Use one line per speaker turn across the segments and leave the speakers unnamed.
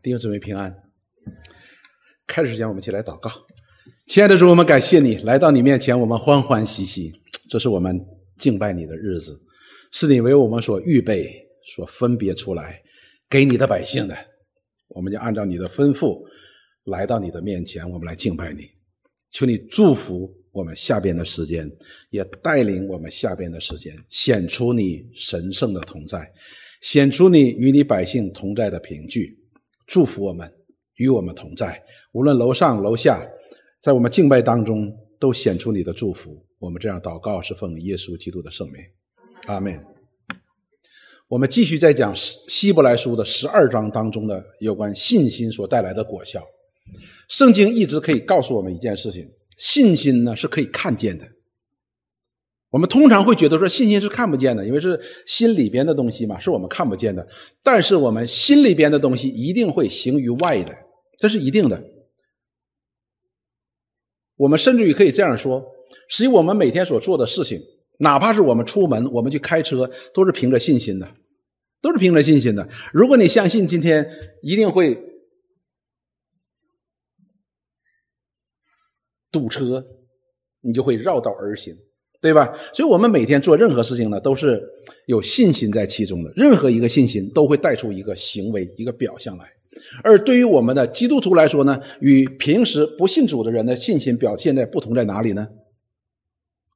弟兄姊妹平安。开始之前，我们一起来祷告。亲爱的主，我们感谢你来到你面前，我们欢欢喜喜。这是我们敬拜你的日子，是你为我们所预备、所分别出来给你的百姓的。我们就按照你的吩咐来到你的面前，我们来敬拜你。求你祝福我们下边的时间，也带领我们下边的时间，显出你神圣的同在，显出你与你百姓同在的凭据。祝福我们，与我们同在。无论楼上楼下，在我们敬拜当中，都显出你的祝福。我们这样祷告，是奉耶稣基督的圣名，阿门。我们继续在讲希伯来书的十二章当中的有关信心所带来的果效。圣经一直可以告诉我们一件事情：信心呢是可以看见的。我们通常会觉得说信心是看不见的，因为是心里边的东西嘛，是我们看不见的。但是我们心里边的东西一定会行于外的，这是一定的。我们甚至于可以这样说：，实际我们每天所做的事情，哪怕是我们出门，我们去开车，都是凭着信心的，都是凭着信心的。如果你相信今天一定会堵车，你就会绕道而行。对吧？所以，我们每天做任何事情呢，都是有信心在其中的。任何一个信心都会带出一个行为、一个表象来。而对于我们的基督徒来说呢，与平时不信主的人的信心表现在不同在哪里呢？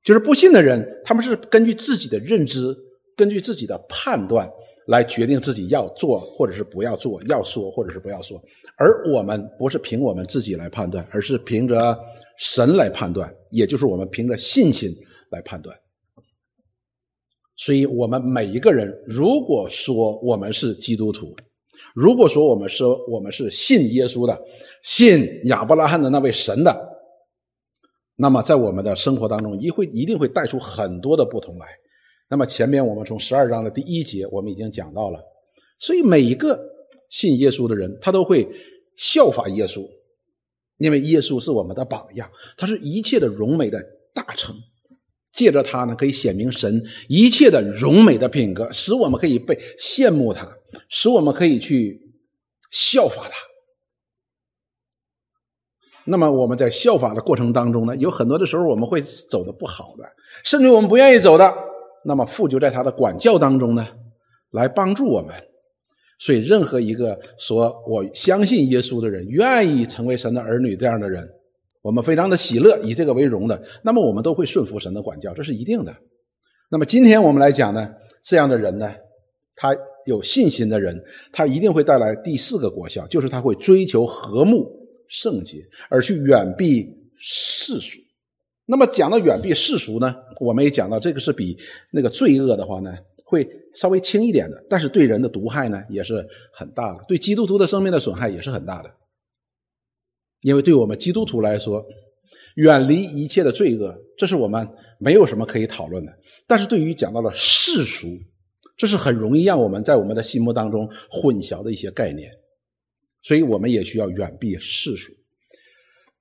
就是不信的人，他们是根据自己的认知、根据自己的判断来决定自己要做或者是不要做，要说或者是不要说。而我们不是凭我们自己来判断，而是凭着神来判断，也就是我们凭着信心。来判断，所以我们每一个人，如果说我们是基督徒，如果说我们说我们是信耶稣的，信亚伯拉罕的那位神的，那么在我们的生活当中，一会一定会带出很多的不同来。那么前面我们从十二章的第一节，我们已经讲到了，所以每一个信耶稣的人，他都会效法耶稣，因为耶稣是我们的榜样，他是一切的荣美的大成。借着他呢，可以显明神一切的荣美的品格，使我们可以被羡慕他，使我们可以去效法他。那么我们在效法的过程当中呢，有很多的时候我们会走的不好的，甚至我们不愿意走的。那么父就在他的管教当中呢，来帮助我们。所以，任何一个说我相信耶稣的人，愿意成为神的儿女这样的人。我们非常的喜乐，以这个为荣的，那么我们都会顺服神的管教，这是一定的。那么今天我们来讲呢，这样的人呢，他有信心的人，他一定会带来第四个果效，就是他会追求和睦圣洁，而去远避世俗。那么讲到远避世俗呢，我们也讲到这个是比那个罪恶的话呢，会稍微轻一点的，但是对人的毒害呢也是很大的，对基督徒的生命的损害也是很大的。因为对我们基督徒来说，远离一切的罪恶，这是我们没有什么可以讨论的。但是对于讲到了世俗，这是很容易让我们在我们的心目当中混淆的一些概念，所以我们也需要远避世俗。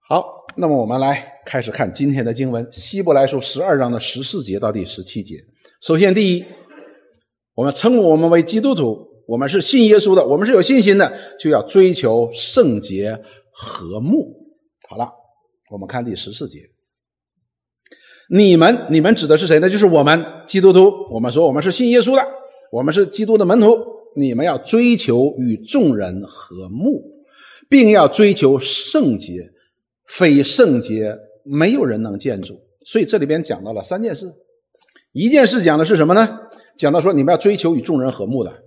好，那么我们来开始看今天的经文，《希伯来书》十二章的十四节到第十七节。首先，第一，我们称我们为基督徒，我们是信耶稣的，我们是有信心的，就要追求圣洁。和睦，好了，我们看第十四节。你们，你们指的是谁呢？就是我们基督徒。我们说我们是信耶稣的，我们是基督的门徒。你们要追求与众人和睦，并要追求圣洁。非圣洁，没有人能见主。所以这里边讲到了三件事。一件事讲的是什么呢？讲到说你们要追求与众人和睦的。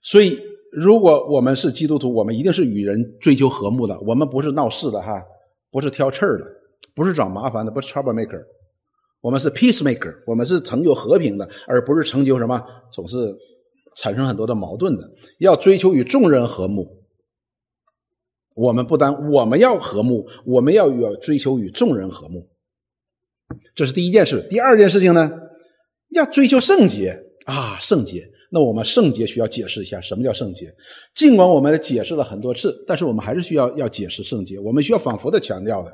所以。如果我们是基督徒，我们一定是与人追求和睦的。我们不是闹事的哈，不是挑刺儿的，不是找麻烦的，不是 trouble maker。我们是 peace maker，我们是成就和平的，而不是成就什么总是产生很多的矛盾的。要追求与众人和睦。我们不单我们要和睦，我们要要追求与众人和睦。这是第一件事。第二件事情呢，要追求圣洁啊，圣洁。那我们圣洁需要解释一下什么叫圣洁，尽管我们解释了很多次，但是我们还是需要要解释圣洁。我们需要反复的强调的，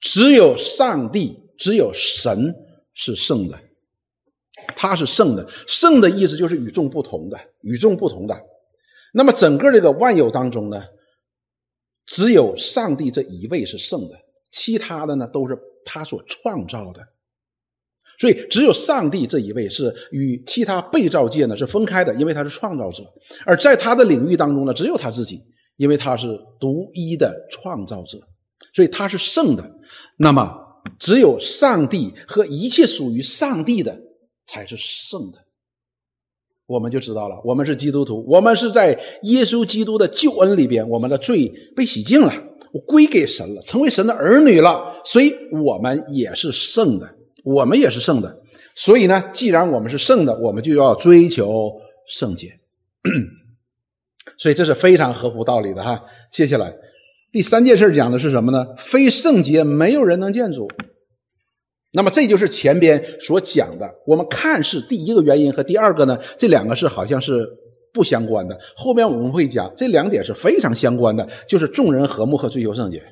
只有上帝，只有神是圣的，他是圣的。圣的意思就是与众不同的，与众不同的。那么整个这个万有当中呢，只有上帝这一位是圣的，其他的呢都是他所创造的。所以只有上帝这一位是与其他被造界呢是分开的，因为他是创造者；而在他的领域当中呢，只有他自己，因为他是独一的创造者，所以他是圣的。那么只有上帝和一切属于上帝的才是圣的。我们就知道了，我们是基督徒，我们是在耶稣基督的救恩里边，我们的罪被洗净了，我归给神了，成为神的儿女了，所以我们也是圣的，我们也是圣的。所以呢，既然我们是圣的，我们就要追求圣洁。所以这是非常合乎道理的哈。接下来第三件事讲的是什么呢？非圣洁，没有人能见主。那么这就是前边所讲的，我们看是第一个原因和第二个呢，这两个是好像是不相关的。后面我们会讲这两点是非常相关的，就是众人和睦和追求圣洁。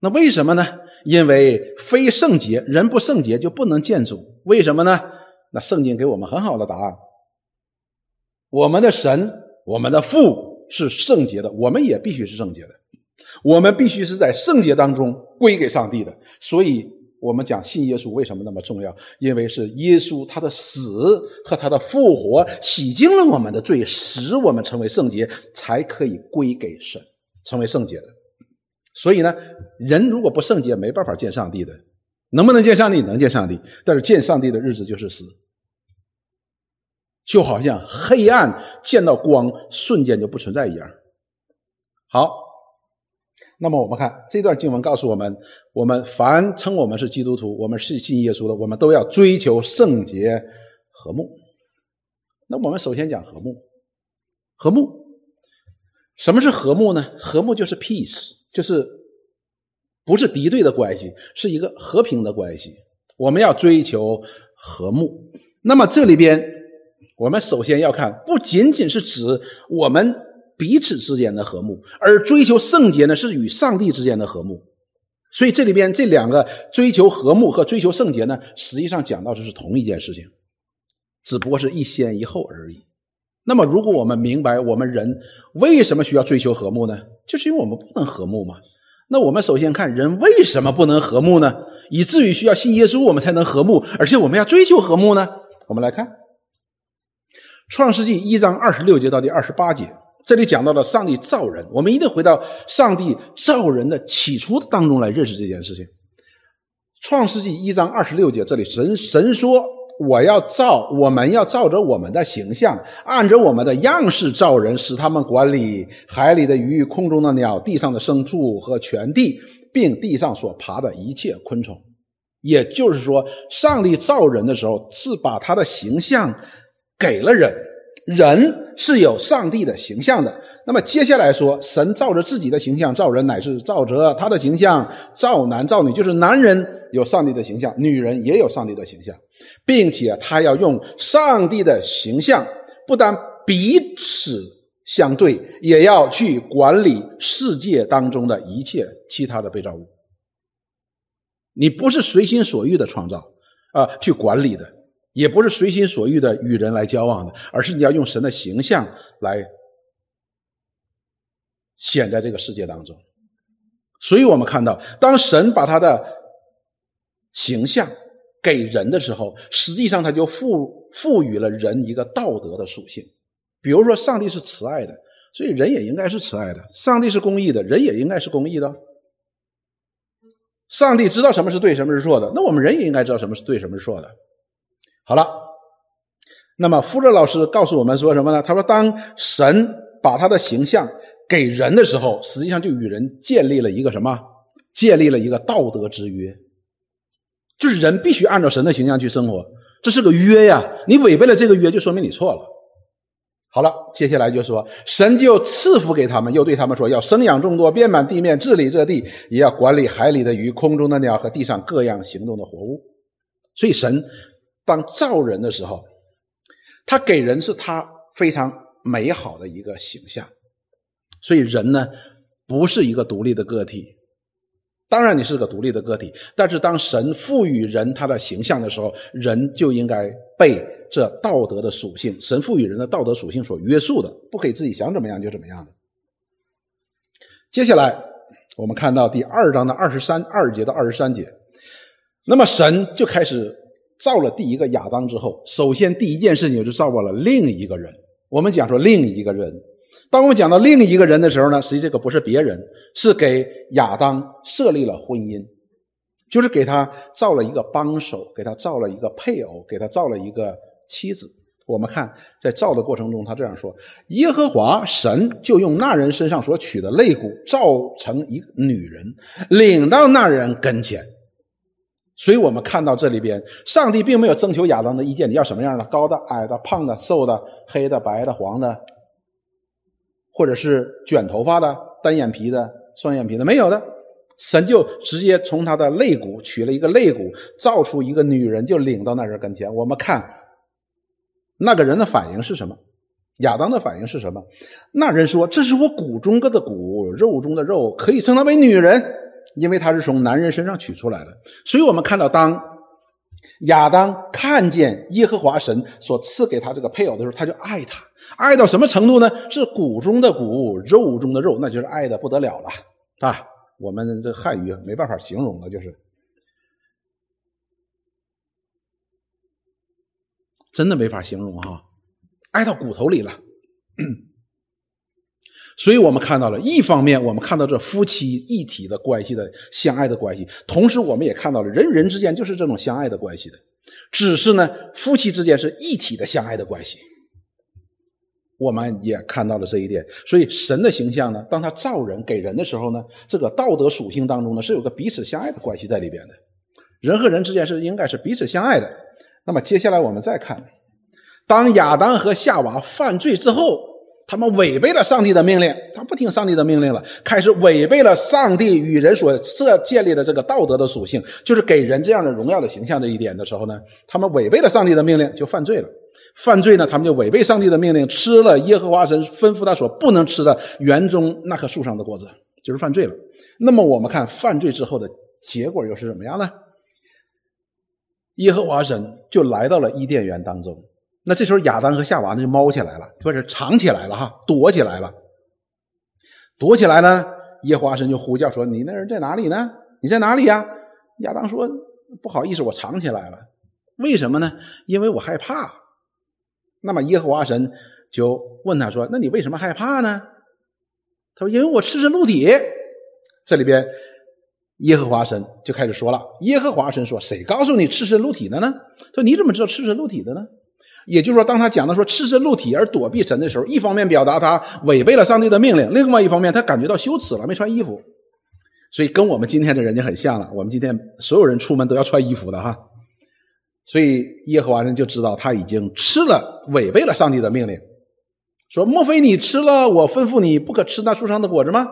那为什么呢？因为非圣洁，人不圣洁就不能见主。为什么呢？那圣经给我们很好的答案：我们的神，我们的父是圣洁的，我们也必须是圣洁的。我们必须是在圣洁当中归给上帝的，所以我们讲信耶稣为什么那么重要？因为是耶稣他的死和他的复活洗净了我们的罪，使我们成为圣洁，才可以归给神，成为圣洁的。所以呢，人如果不圣洁，没办法见上帝的。能不能见上帝？能见上帝，但是见上帝的日子就是死，就好像黑暗见到光，瞬间就不存在一样。好。那么我们看这段经文告诉我们：我们凡称我们是基督徒，我们是信耶稣的，我们都要追求圣洁、和睦。那我们首先讲和睦，和睦，什么是和睦呢？和睦就是 peace，就是不是敌对的关系，是一个和平的关系。我们要追求和睦。那么这里边，我们首先要看，不仅仅是指我们。彼此之间的和睦，而追求圣洁呢，是与上帝之间的和睦。所以这里边这两个追求和睦和追求圣洁呢，实际上讲到的是同一件事情，只不过是一先一后而已。那么，如果我们明白我们人为什么需要追求和睦呢？就是因为我们不能和睦嘛。那我们首先看人为什么不能和睦呢？以至于需要信耶稣，我们才能和睦，而且我们要追求和睦呢？我们来看《创世纪》一章二十六节到第二十八节。这里讲到了上帝造人，我们一定回到上帝造人的起初当中来认识这件事情。创世纪一章二十六节，这里神神说：“我要造，我们要照着我们的形象，按着我们的样式造人，使他们管理海里的鱼、空中的鸟、地上的牲畜和全地，并地上所爬的一切昆虫。”也就是说，上帝造人的时候是把他的形象给了人。人是有上帝的形象的。那么接下来说，神照着自己的形象造人，乃是照着他的形象造男造女，就是男人有上帝的形象，女人也有上帝的形象，并且他要用上帝的形象，不但彼此相对，也要去管理世界当中的一切其他的被造物。你不是随心所欲的创造啊，去管理的。也不是随心所欲的与人来交往的，而是你要用神的形象来显在这个世界当中。所以我们看到，当神把他的形象给人的时候，实际上他就赋赋予了人一个道德的属性。比如说，上帝是慈爱的，所以人也应该是慈爱的；上帝是公义的，人也应该是公义的。上帝知道什么是对，什么是错的，那我们人也应该知道什么是对，什么是错的。好了，那么富勒老师告诉我们说什么呢？他说，当神把他的形象给人的时候，实际上就与人建立了一个什么？建立了一个道德之约，就是人必须按照神的形象去生活，这是个约呀。你违背了这个约，就说明你错了。好了，接下来就说，神就赐福给他们，又对他们说，要生养众多，遍满地面，治理这地，也要管理海里的鱼、空中的鸟和地上各样行动的活物。所以神。当造人的时候，他给人是他非常美好的一个形象，所以人呢不是一个独立的个体。当然你是个独立的个体，但是当神赋予人他的形象的时候，人就应该被这道德的属性，神赋予人的道德属性所约束的，不可以自己想怎么样就怎么样的。接下来我们看到第二章的二十三二节到二十三节，那么神就开始造了第一个亚当之后，首先第一件事情就造过了另一个人。我们讲说另一个人，当我们讲到另一个人的时候呢，实际这个不是别人，是给亚当设立了婚姻。就是给他造了一个帮手，给他造了一个配偶，给他造了一个妻子。我们看在造的过程中，他这样说：“耶和华神就用那人身上所取的肋骨造成一个女人，领到那人跟前。”所以，我们看到这里边，上帝并没有征求亚当的意见，你要什么样的？高的、矮的、胖的、瘦的、黑的、白的、黄的，或者是卷头发的、单眼皮的、双眼皮的，没有的。神就直接从他的肋骨取了一个肋骨，造出一个女人，就领到那人跟前。我们看那个人的反应是什么？亚当的反应是什么？那人说：“这是我骨中的骨，肉中的肉，可以称他为女人，因为他是从男人身上取出来的。”所以，我们看到，当亚当看见耶和华神所赐给他这个配偶的时候，他就爱他，爱到什么程度呢？是骨中的骨，肉中的肉，那就是爱的不得了了啊！我们这汉语没办法形容了，就是真的没法形容哈，爱到骨头里了。所以我们看到了一方面，我们看到这夫妻一体的关系的相爱的关系，同时我们也看到了人与人之间就是这种相爱的关系的，只是呢，夫妻之间是一体的相爱的关系。我们也看到了这一点，所以神的形象呢，当他造人给人的时候呢，这个道德属性当中呢，是有个彼此相爱的关系在里边的。人和人之间是应该是彼此相爱的。那么接下来我们再看，当亚当和夏娃犯罪之后，他们违背了上帝的命令，他不听上帝的命令了，开始违背了上帝与人所设建立的这个道德的属性，就是给人这样的荣耀的形象这一点的时候呢，他们违背了上帝的命令，就犯罪了。犯罪呢，他们就违背上帝的命令，吃了耶和华神吩咐他所不能吃的园中那棵树上的果子，就是犯罪了。那么我们看犯罪之后的结果又是怎么样呢？耶和华神就来到了伊甸园当中。那这时候亚当和夏娃呢就猫起来了，或者藏起来了哈，躲起来了。躲起来呢，耶和华神就呼叫说：“你那人在哪里呢？你在哪里呀？”亚当说：“不好意思，我藏起来了。为什么呢？因为我害怕。”那么耶和华神就问他说：“那你为什么害怕呢？”他说：“因为我赤身露体。”这里边耶和华神就开始说了：“耶和华神说，谁告诉你赤身露体的呢？说你怎么知道赤身露体的呢？也就是说，当他讲到说赤身露体而躲避神的时候，一方面表达他违背了上帝的命令，另外一方面他感觉到羞耻了，没穿衣服。所以跟我们今天的人就很像了。我们今天所有人出门都要穿衣服的哈。”所以耶和华人就知道他已经吃了，违背了上帝的命令，说：“莫非你吃了我吩咐你不可吃那树上的果子吗？”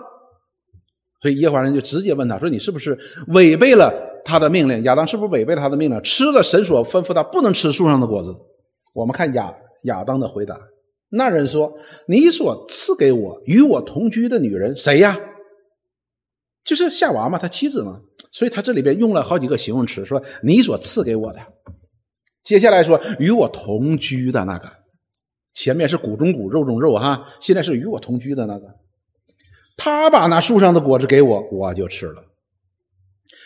所以耶和华人就直接问他说：“你是不是违背了他的命令？亚当是不是违背了他的命令，吃了神所吩咐他不能吃树上的果子？”我们看亚亚当的回答，那人说：“你所赐给我与我同居的女人谁呀？就是夏娃嘛，他妻子嘛。所以他这里边用了好几个形容词，说你所赐给我的。”接下来说与我同居的那个，前面是骨中骨肉中肉哈，现在是与我同居的那个，他把那树上的果子给我，我就吃了。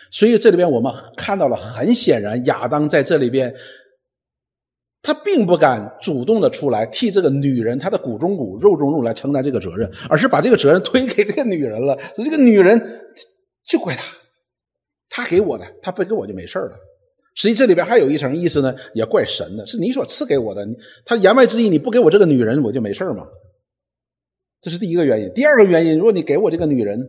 所以这里边我们看到了，很显然亚当在这里边，他并不敢主动的出来替这个女人她的骨中骨肉中肉来承担这个责任，而是把这个责任推给这个女人了。说这个女人就怪他，他给我的，他不给我就没事了。实际这里边还有一层意思呢，也怪神的，是你所赐给我的。他言外之意，你不给我这个女人，我就没事吗？这是第一个原因。第二个原因，如果你给我这个女人，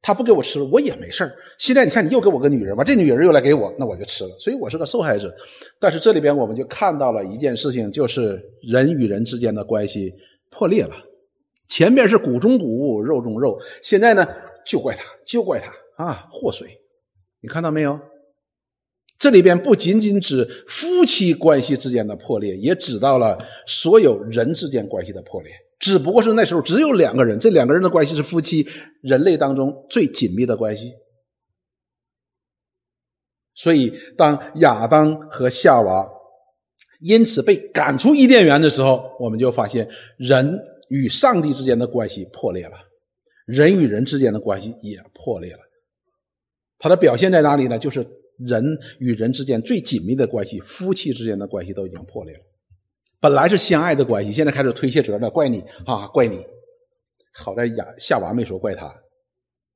他不给我吃，我也没事现在你看，你又给我个女人吧，这女人又来给我，那我就吃了。所以我是个受害者。但是这里边我们就看到了一件事情，就是人与人之间的关系破裂了。前面是骨中骨，肉中肉，现在呢，就怪他，就怪他啊，祸水。你看到没有？这里边不仅仅指夫妻关系之间的破裂，也指到了所有人之间关系的破裂。只不过是那时候只有两个人，这两个人的关系是夫妻，人类当中最紧密的关系。所以，当亚当和夏娃因此被赶出伊甸园的时候，我们就发现人与上帝之间的关系破裂了，人与人之间的关系也破裂了。它的表现在哪里呢？就是人与人之间最紧密的关系，夫妻之间的关系都已经破裂了。本来是相爱的关系，现在开始推卸责任，怪你啊，怪你。好在亚夏娃没说怪他，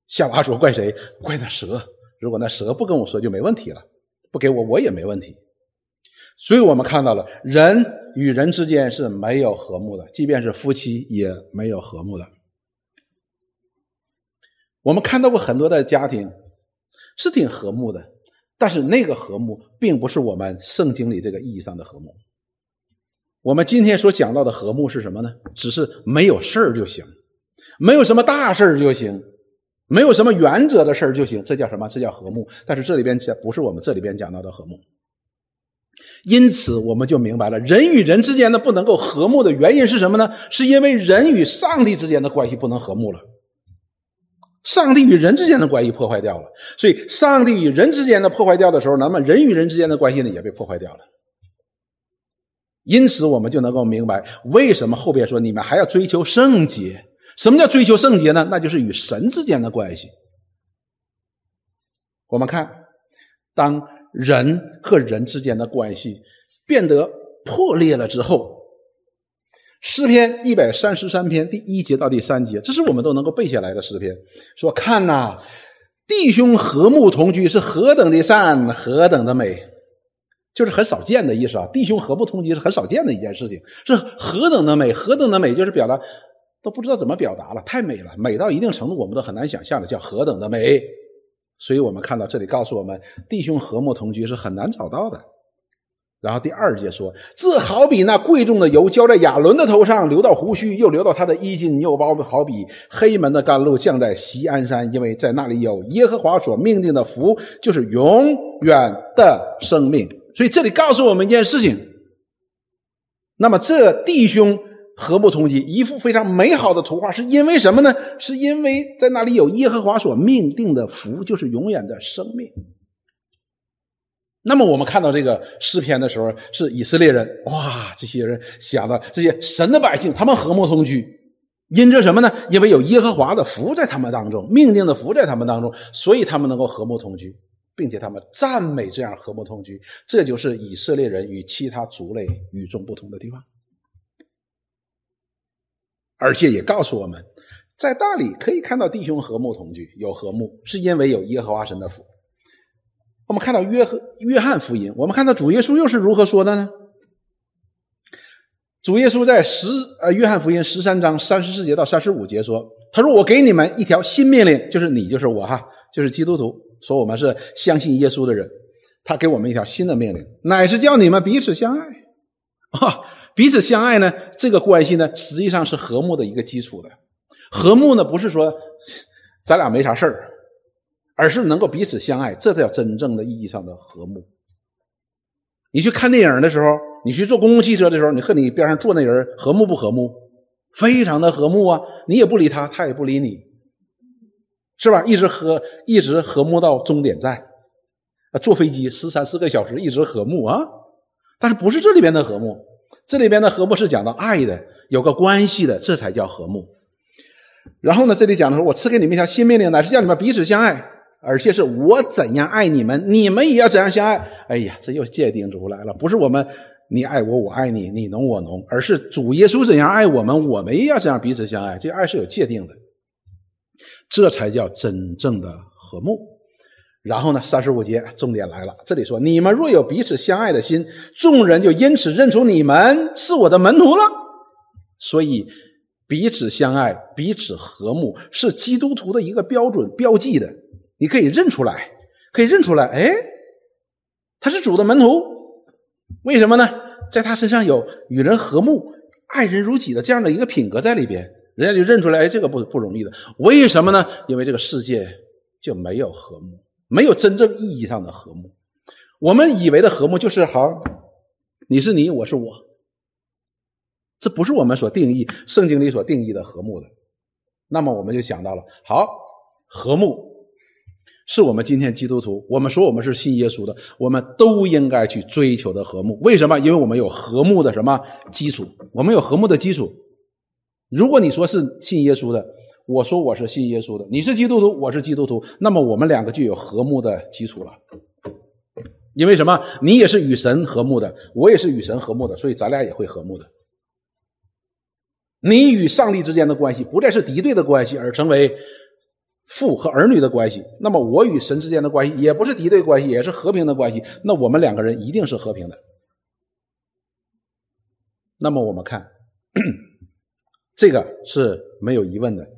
夏娃说怪谁？怪那蛇。如果那蛇不跟我说，就没问题了，不给我，我也没问题。所以我们看到了，人与人之间是没有和睦的，即便是夫妻也没有和睦的。我们看到过很多的家庭是挺和睦的，但是那个和睦并不是我们圣经里这个意义上的和睦。我们今天所讲到的和睦是什么呢？只是没有事儿就行，没有什么大事儿就行，没有什么原则的事儿就行，这叫什么？这叫和睦。但是这里边讲不是我们这里边讲到的和睦。因此，我们就明白了，人与人之间的不能够和睦的原因是什么呢？是因为人与上帝之间的关系不能和睦了，上帝与人之间的关系破坏掉了。所以，上帝与人之间的破坏掉的时候，那么人与人之间的关系呢也被破坏掉了。因此，我们就能够明白为什么后边说你们还要追求圣洁。什么叫追求圣洁呢？那就是与神之间的关系。我们看，当人和人之间的关系变得破裂了之后，诗篇一百三十三篇第一节到第三节，这是我们都能够背下来的诗篇。说看呐，弟兄和睦同居是何等的善，何等的美。就是很少见的意思啊！弟兄和睦同居是很少见的一件事情，是何等的美，何等的美，就是表达都不知道怎么表达了，太美了，美到一定程度，我们都很难想象的，叫何等的美。所以我们看到这里告诉我们，弟兄和睦同居是很难找到的。然后第二节说，这好比那贵重的油浇在亚伦的头上，流到胡须，又流到他的衣襟，又包好比黑门的甘露降在锡安山，因为在那里有耶和华所命定的福，就是永远的生命。所以这里告诉我们一件事情，那么这弟兄何不同居，一幅非常美好的图画，是因为什么呢？是因为在那里有耶和华所命定的福，就是永远的生命。那么我们看到这个诗篇的时候，是以色列人，哇，这些人想到这些神的百姓，他们和睦同居，因着什么呢？因为有耶和华的福在他们当中，命定的福在他们当中，所以他们能够和睦同居。并且他们赞美这样和睦同居，这就是以色列人与其他族类与众不同的地方。而且也告诉我们，在大理可以看到弟兄和睦同居，有和睦，是因为有耶和华神的福。我们看到约和约翰福音，我们看到主耶稣又是如何说的呢？主耶稣在十呃约翰福音十三章三十四节到三十五节说：“他说我给你们一条新命令，就是你就是我哈，就是基督徒。”说我们是相信耶稣的人，他给我们一条新的命令，乃是叫你们彼此相爱啊！彼此相爱呢，这个关系呢，实际上是和睦的一个基础的。和睦呢，不是说咱俩没啥事儿，而是能够彼此相爱，这才叫真正的意义上的和睦。你去看电影的时候，你去坐公共汽车的时候，你和你边上坐那人和睦不和睦？非常的和睦啊！你也不理他，他也不理你。是吧？一直和一直和睦到终点站，啊，坐飞机十三四个小时，一直和睦啊。但是不是这里边的和睦？这里边的和睦是讲到爱的，有个关系的，这才叫和睦。然后呢，这里讲的说，我赐给你们一条新命令，乃是叫你们彼此相爱，而且是我怎样爱你们，你们也要怎样相爱。哎呀，这又界定出来了，不是我们你爱我，我爱你，你侬我侬，而是主耶稣怎样爱我们，我们也要这样彼此相爱。这爱是有界定的。这才叫真正的和睦。然后呢，三十五节重点来了，这里说：“你们若有彼此相爱的心，众人就因此认出你们是我的门徒了。”所以，彼此相爱、彼此和睦是基督徒的一个标准标记的。你可以认出来，可以认出来，哎，他是主的门徒。为什么呢？在他身上有与人和睦、爱人如己的这样的一个品格在里边。人家就认出来，哎，这个不不容易的。为什么呢？因为这个世界就没有和睦，没有真正意义上的和睦。我们以为的和睦就是好，你是你，我是我。这不是我们所定义圣经里所定义的和睦的。那么我们就想到了，好，和睦是我们今天基督徒，我们说我们是信耶稣的，我们都应该去追求的和睦。为什么？因为我们有和睦的什么基础？我们有和睦的基础。如果你说是信耶稣的，我说我是信耶稣的，你是基督徒，我是基督徒，那么我们两个就有和睦的基础了。因为什么？你也是与神和睦的，我也是与神和睦的，所以咱俩也会和睦的。你与上帝之间的关系不再是敌对的关系，而成为父和儿女的关系。那么我与神之间的关系也不是敌对关系，也是和平的关系。那我们两个人一定是和平的。那么我们看，这个是没有疑问的。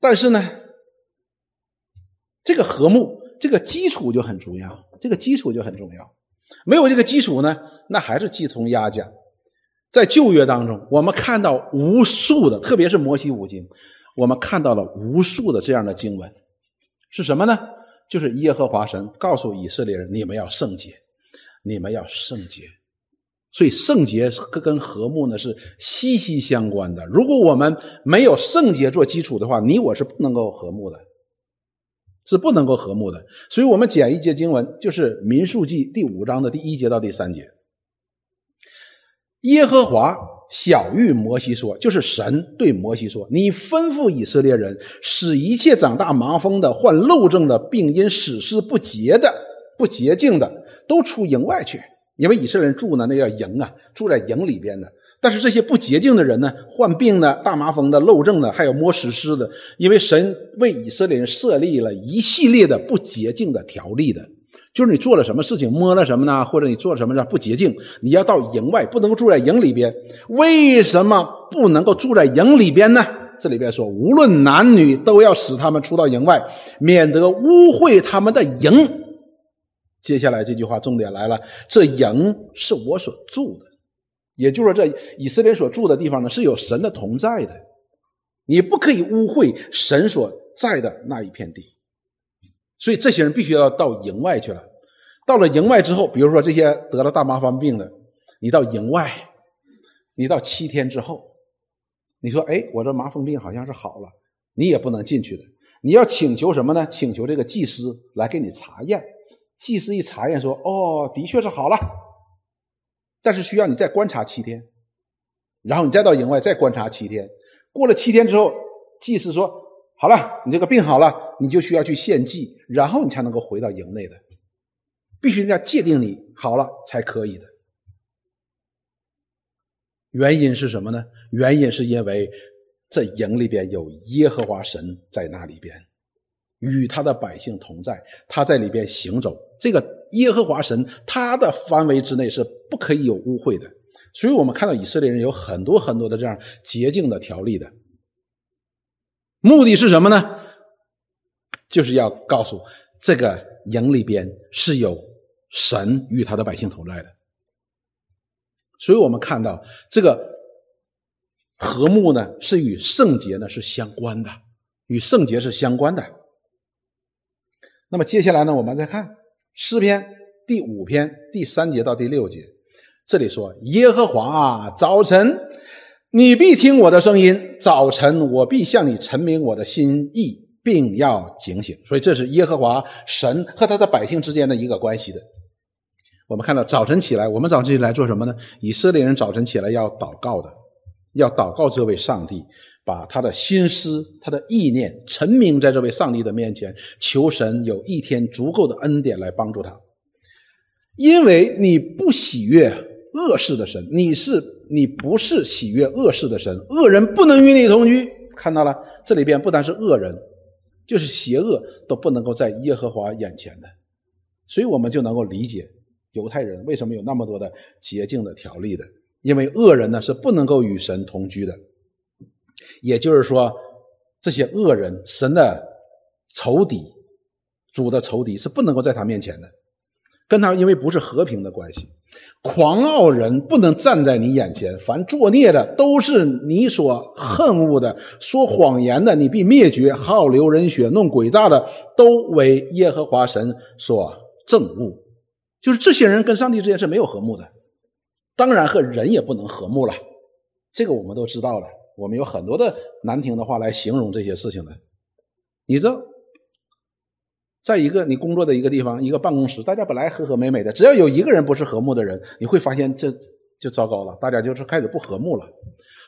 但是呢，这个和睦，这个基础就很重要。这个基础就很重要，没有这个基础呢，那还是鸡同鸭讲。在旧约当中，我们看到无数的，特别是摩西五经，我们看到了无数的这样的经文，是什么呢？就是耶和华神告诉以色列人：你们要圣洁，你们要圣洁。所以圣洁跟和睦呢是息息相关的。如果我们没有圣洁做基础的话，你我是不能够和睦的。是不能够和睦的，所以我们讲一节经文，就是《民数记》第五章的第一节到第三节。耶和华小谕摩西说，就是神对摩西说：“你吩咐以色列人，使一切长大麻风的、患漏症的、并因死事不洁的、不洁净的，都出营外去，因为以色列人住呢，那叫营啊，住在营里边的。”但是这些不洁净的人呢，患病的、大麻风的、漏症的，还有摸石狮的，因为神为以色列人设立了一系列的不洁净的条例的，就是你做了什么事情，摸了什么呢，或者你做了什么呢，不洁净，你要到营外，不能够住在营里边。为什么不能够住在营里边呢？这里边说，无论男女，都要使他们出到营外，免得污秽他们的营。接下来这句话重点来了，这营是我所住的。也就是说，这以色列所住的地方呢，是有神的同在的，你不可以污秽神所在的那一片地，所以这些人必须要到营外去了。到了营外之后，比如说这些得了大麻风病的，你到营外，你到七天之后，你说：“哎，我这麻风病好像是好了。”你也不能进去的。你要请求什么呢？请求这个祭司来给你查验。祭司一查验说：“哦，的确是好了。”但是需要你再观察七天，然后你再到营外再观察七天。过了七天之后，祭司说：“好了，你这个病好了，你就需要去献祭，然后你才能够回到营内的。必须人家界定你好了才可以的。原因是什么呢？原因是因为这营里边有耶和华神在那里边，与他的百姓同在，他在里边行走。这个。耶和华神，他的范围之内是不可以有污秽的，所以我们看到以色列人有很多很多的这样洁净的条例的，目的是什么呢？就是要告诉这个营里边是有神与他的百姓同在的，所以我们看到这个和睦呢，是与圣洁呢是相关的，与圣洁是相关的。那么接下来呢，我们再看。诗篇第五篇第三节到第六节，这里说：“耶和华啊，早晨你必听我的声音；早晨我必向你陈明我的心意，并要警醒。”所以这是耶和华神和他的百姓之间的一个关系的。我们看到早晨起来，我们早晨起来做什么呢？以色列人早晨起来要祷告的，要祷告这位上帝。把他的心思、他的意念陈明在这位上帝的面前，求神有一天足够的恩典来帮助他。因为你不喜悦恶事的神，你是你不是喜悦恶事的神，恶人不能与你同居。看到了，这里边不单是恶人，就是邪恶都不能够在耶和华眼前的。所以我们就能够理解犹太人为什么有那么多的洁净的条例的，因为恶人呢是不能够与神同居的。也就是说，这些恶人、神的仇敌、主的仇敌是不能够在他面前的，跟他因为不是和平的关系。狂傲人不能站在你眼前，凡作孽的都是你所恨恶的，说谎言的你必灭绝，好流人血、弄诡诈的都为耶和华神所憎恶。就是这些人跟上帝之间是没有和睦的，当然和人也不能和睦了。这个我们都知道了。我们有很多的难听的话来形容这些事情的，你知道，在一个你工作的一个地方，一个办公室，大家本来和和美美的，只要有一个人不是和睦的人，你会发现这就糟糕了，大家就是开始不和睦了。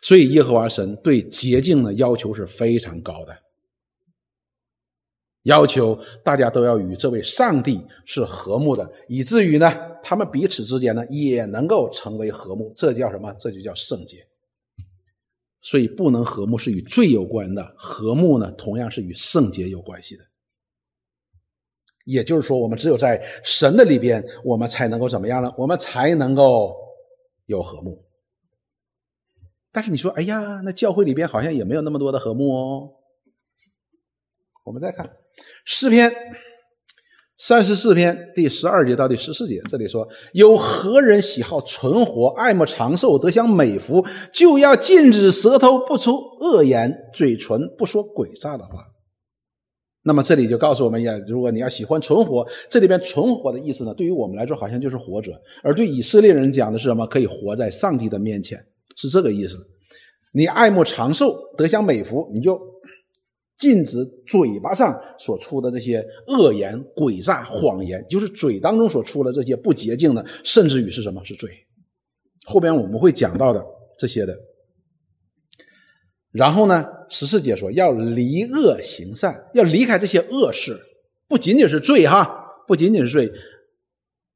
所以耶和华神对洁净的要求是非常高的，要求大家都要与这位上帝是和睦的，以至于呢，他们彼此之间呢也能够成为和睦。这叫什么？这就叫圣洁。所以不能和睦是与罪有关的，和睦呢同样是与圣洁有关系的。也就是说，我们只有在神的里边，我们才能够怎么样呢？我们才能够有和睦。但是你说，哎呀，那教会里边好像也没有那么多的和睦哦。我们再看诗篇三十四篇第十二节到第十四节，这里说：有何人喜好存活，爱慕长寿，得享美福，就要禁止舌头不出恶言，嘴唇不说诡诈的话。那么这里就告诉我们呀，如果你要喜欢存活，这里边存活的意思呢，对于我们来说好像就是活着，而对以色列人讲的是什么？可以活在上帝的面前，是这个意思。你爱慕长寿，得享美福，你就禁止嘴巴上所出的这些恶言、诡诈、谎言，就是嘴当中所出的这些不洁净的，甚至于是什么？是罪。后边我们会讲到的这些的。然后呢，十四节说要离恶行善，要离开这些恶事，不仅仅是罪哈，不仅仅是罪，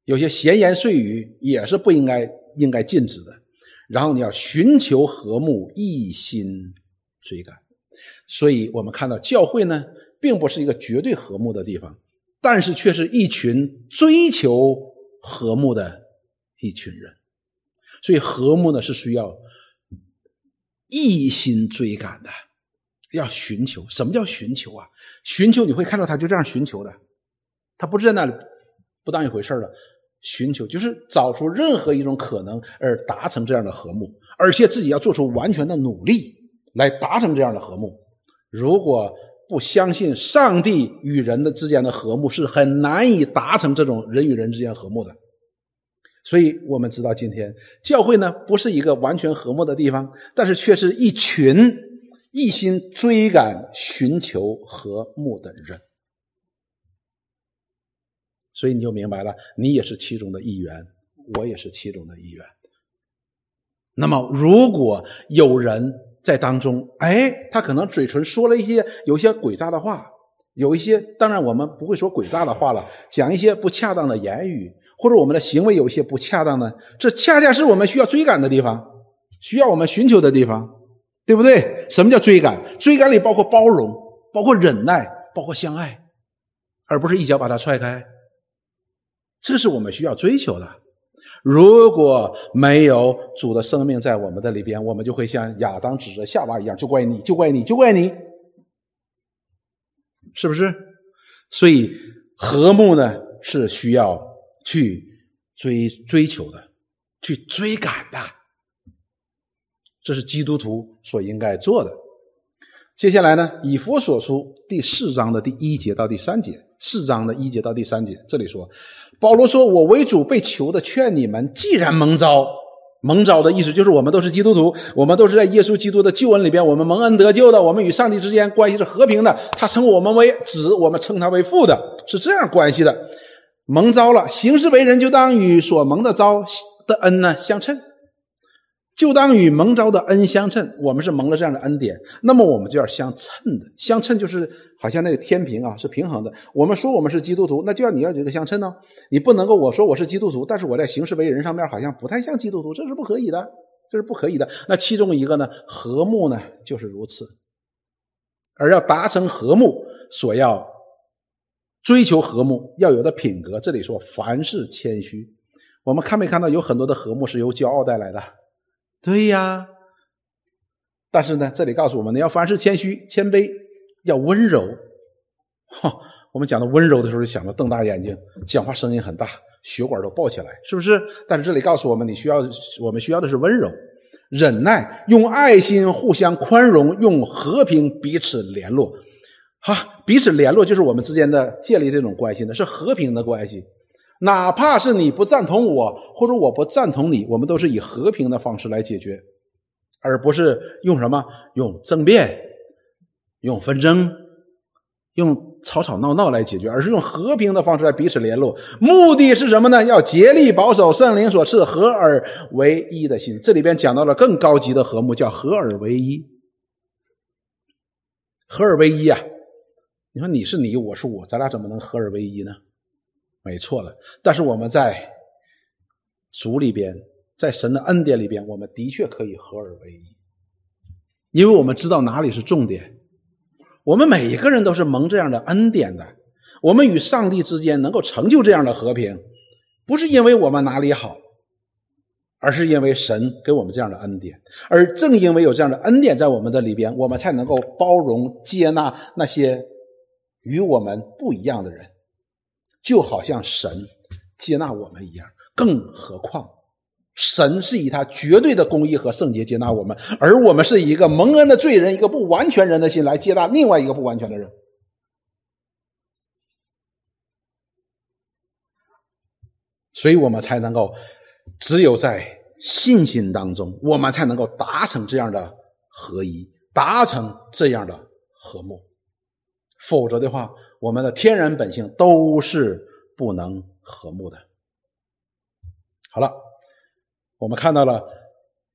有些闲言碎语也是不应该应该禁止的。然后你要寻求和睦，一心追赶。所以我们看到教会呢，并不是一个绝对和睦的地方，但是却是一群追求和睦的一群人。所以和睦呢，是需要。一心追赶的，要寻求。什么叫寻求啊？寻求你会看到他就这样寻求的，他不是在那里不当一回事了。寻求就是找出任何一种可能而达成这样的和睦，而且自己要做出完全的努力来达成这样的和睦。如果不相信上帝与人的之间的和睦，是很难以达成这种人与人之间和睦的。所以我们知道，今天教会呢不是一个完全和睦的地方，但是却是一群一心追赶、寻求和睦的人。所以你就明白了，你也是其中的一员，我也是其中的一员。那么，如果有人在当中，哎，他可能嘴唇说了一些有些诡诈的话，有一些，当然我们不会说诡诈的话了，讲一些不恰当的言语。或者我们的行为有一些不恰当呢？这恰恰是我们需要追赶的地方，需要我们寻求的地方，对不对？什么叫追赶？追赶里包括包容，包括忍耐，包括相爱，而不是一脚把它踹开。这是我们需要追求的。如果没有主的生命在我们的里边，我们就会像亚当指着夏娃一样，就怪你，就怪你，就怪你，是不是？所以和睦呢是需要。去追追求的，去追赶的，这是基督徒所应该做的。接下来呢，以佛所书第四章的第一节到第三节，四章的一节到第三节，这里说，保罗说：“我为主被囚的，劝你们，既然蒙召，蒙召的意思就是我们都是基督徒，我们都是在耶稣基督的救恩里边，我们蒙恩得救的，我们与上帝之间关系是和平的，他称我们为子，我们称他为父的，是这样关系的。”蒙招了，行事为人就当与所蒙的招的恩呢相称，就当与蒙招的恩相称。我们是蒙了这样的恩典，那么我们就要相称的。相称就是好像那个天平啊，是平衡的。我们说我们是基督徒，那就要你要有一个相称呢。你不能够我说我是基督徒，但是我在行事为人上面好像不太像基督徒，这是不可以的，这是不可以的。那其中一个呢，和睦呢就是如此，而要达成和睦，所要。追求和睦要有的品格，这里说凡事谦虚。我们看没看到有很多的和睦是由骄傲带来的？对呀。但是呢，这里告诉我们，你要凡事谦虚、谦卑，要温柔。哈，我们讲到温柔的时候，就想到瞪大眼睛，讲话声音很大，血管都爆起来，是不是？但是这里告诉我们，你需要，我们需要的是温柔、忍耐，用爱心互相宽容，用和平彼此联络。哈，彼此联络就是我们之间的建立这种关系呢，是和平的关系。哪怕是你不赞同我，或者我不赞同你，我们都是以和平的方式来解决，而不是用什么用争辩、用纷争、用吵吵闹闹来解决，而是用和平的方式来彼此联络。目的是什么呢？要竭力保守圣灵所赐合而为一的心。这里边讲到了更高级的和睦，叫合而为一。合而为一啊！你说你是你，我是我，咱俩怎么能合而为一呢？没错了。但是我们在主里边，在神的恩典里边，我们的确可以合而为一，因为我们知道哪里是重点。我们每一个人都是蒙这样的恩典的，我们与上帝之间能够成就这样的和平，不是因为我们哪里好，而是因为神给我们这样的恩典。而正因为有这样的恩典在我们的里边，我们才能够包容接纳那些与我们不一样的人，就好像神接纳我们一样。更何况。神是以他绝对的公义和圣洁接纳我们，而我们是以一个蒙恩的罪人、一个不完全人的心来接纳另外一个不完全的人，所以我们才能够只有在信心当中，我们才能够达成这样的合一，达成这样的和睦。否则的话，我们的天然本性都是不能和睦的。好了。我们看到了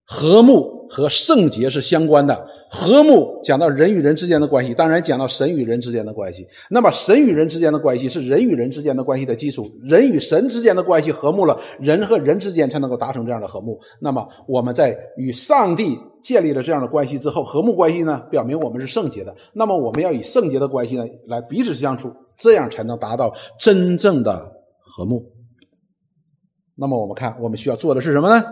和睦和圣洁是相关的。和睦讲到人与人之间的关系，当然讲到神与人之间的关系。那么神与人之间的关系是人与人之间的关系的基础。人与神之间的关系和睦了，人和人之间才能够达成这样的和睦。那么我们在与上帝建立了这样的关系之后，和睦关系呢，表明我们是圣洁的。那么我们要以圣洁的关系呢来彼此相处，这样才能达到真正的和睦。那么我们看，我们需要做的是什么呢？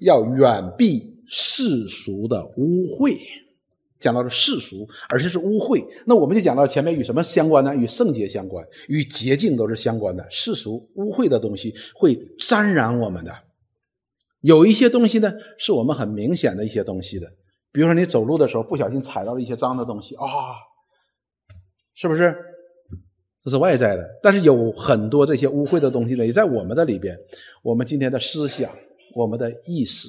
要远避世俗的污秽。讲到了世俗，而且是污秽。那我们就讲到前面与什么相关呢？与圣洁相关，与洁净都是相关的。世俗污秽的东西会沾染我们的。有一些东西呢，是我们很明显的一些东西的。比如说，你走路的时候不小心踩到了一些脏的东西啊，是不是？这是外在的，但是有很多这些污秽的东西呢，也在我们的里边。我们今天的思想，我们的意识，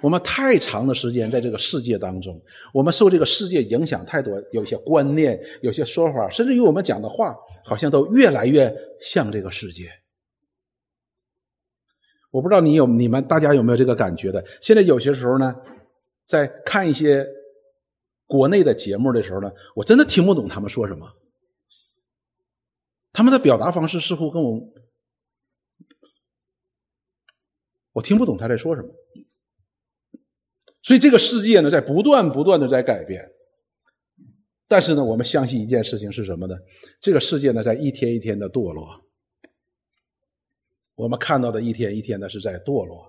我们太长的时间在这个世界当中，我们受这个世界影响太多，有些观念、有些说法，甚至于我们讲的话，好像都越来越像这个世界。我不知道你有你们大家有没有这个感觉的？现在有些时候呢，在看一些国内的节目的时候呢，我真的听不懂他们说什么。他们的表达方式似乎跟我，我听不懂他在说什么。所以这个世界呢，在不断不断的在改变。但是呢，我们相信一件事情是什么呢？这个世界呢，在一天一天的堕落。我们看到的一天一天的是在堕落。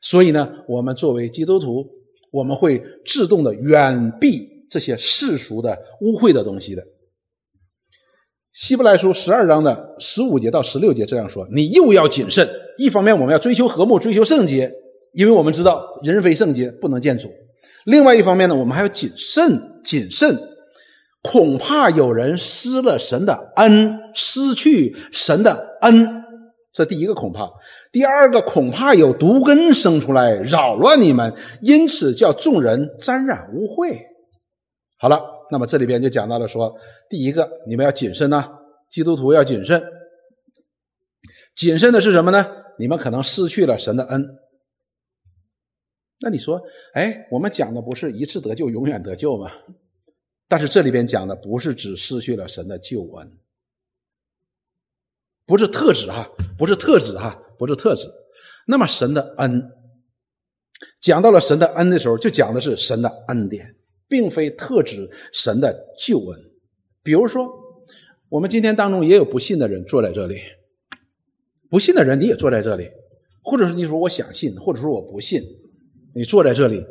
所以呢，我们作为基督徒，我们会自动的远避这些世俗的污秽的东西的。希伯来书十二章的十五节到十六节这样说：“你又要谨慎。一方面，我们要追求和睦，追求圣洁，因为我们知道人非圣洁不能见主；另外一方面呢，我们还要谨慎，谨慎，恐怕有人失了神的恩，失去神的恩。这第一个恐怕；第二个恐怕有毒根生出来扰乱你们，因此叫众人沾染污秽。”好了。那么这里边就讲到了说，第一个你们要谨慎呐，基督徒要谨慎。谨慎的是什么呢？你们可能失去了神的恩。那你说，哎，我们讲的不是一次得救永远得救吗？但是这里边讲的不是只失去了神的救恩，不是特指哈，不是特指哈，不是特指。那么神的恩，讲到了神的恩的时候，就讲的是神的恩典。并非特指神的救恩，比如说，我们今天当中也有不信的人坐在这里，不信的人你也坐在这里，或者是你说我想信，或者说我不信，你坐在这里，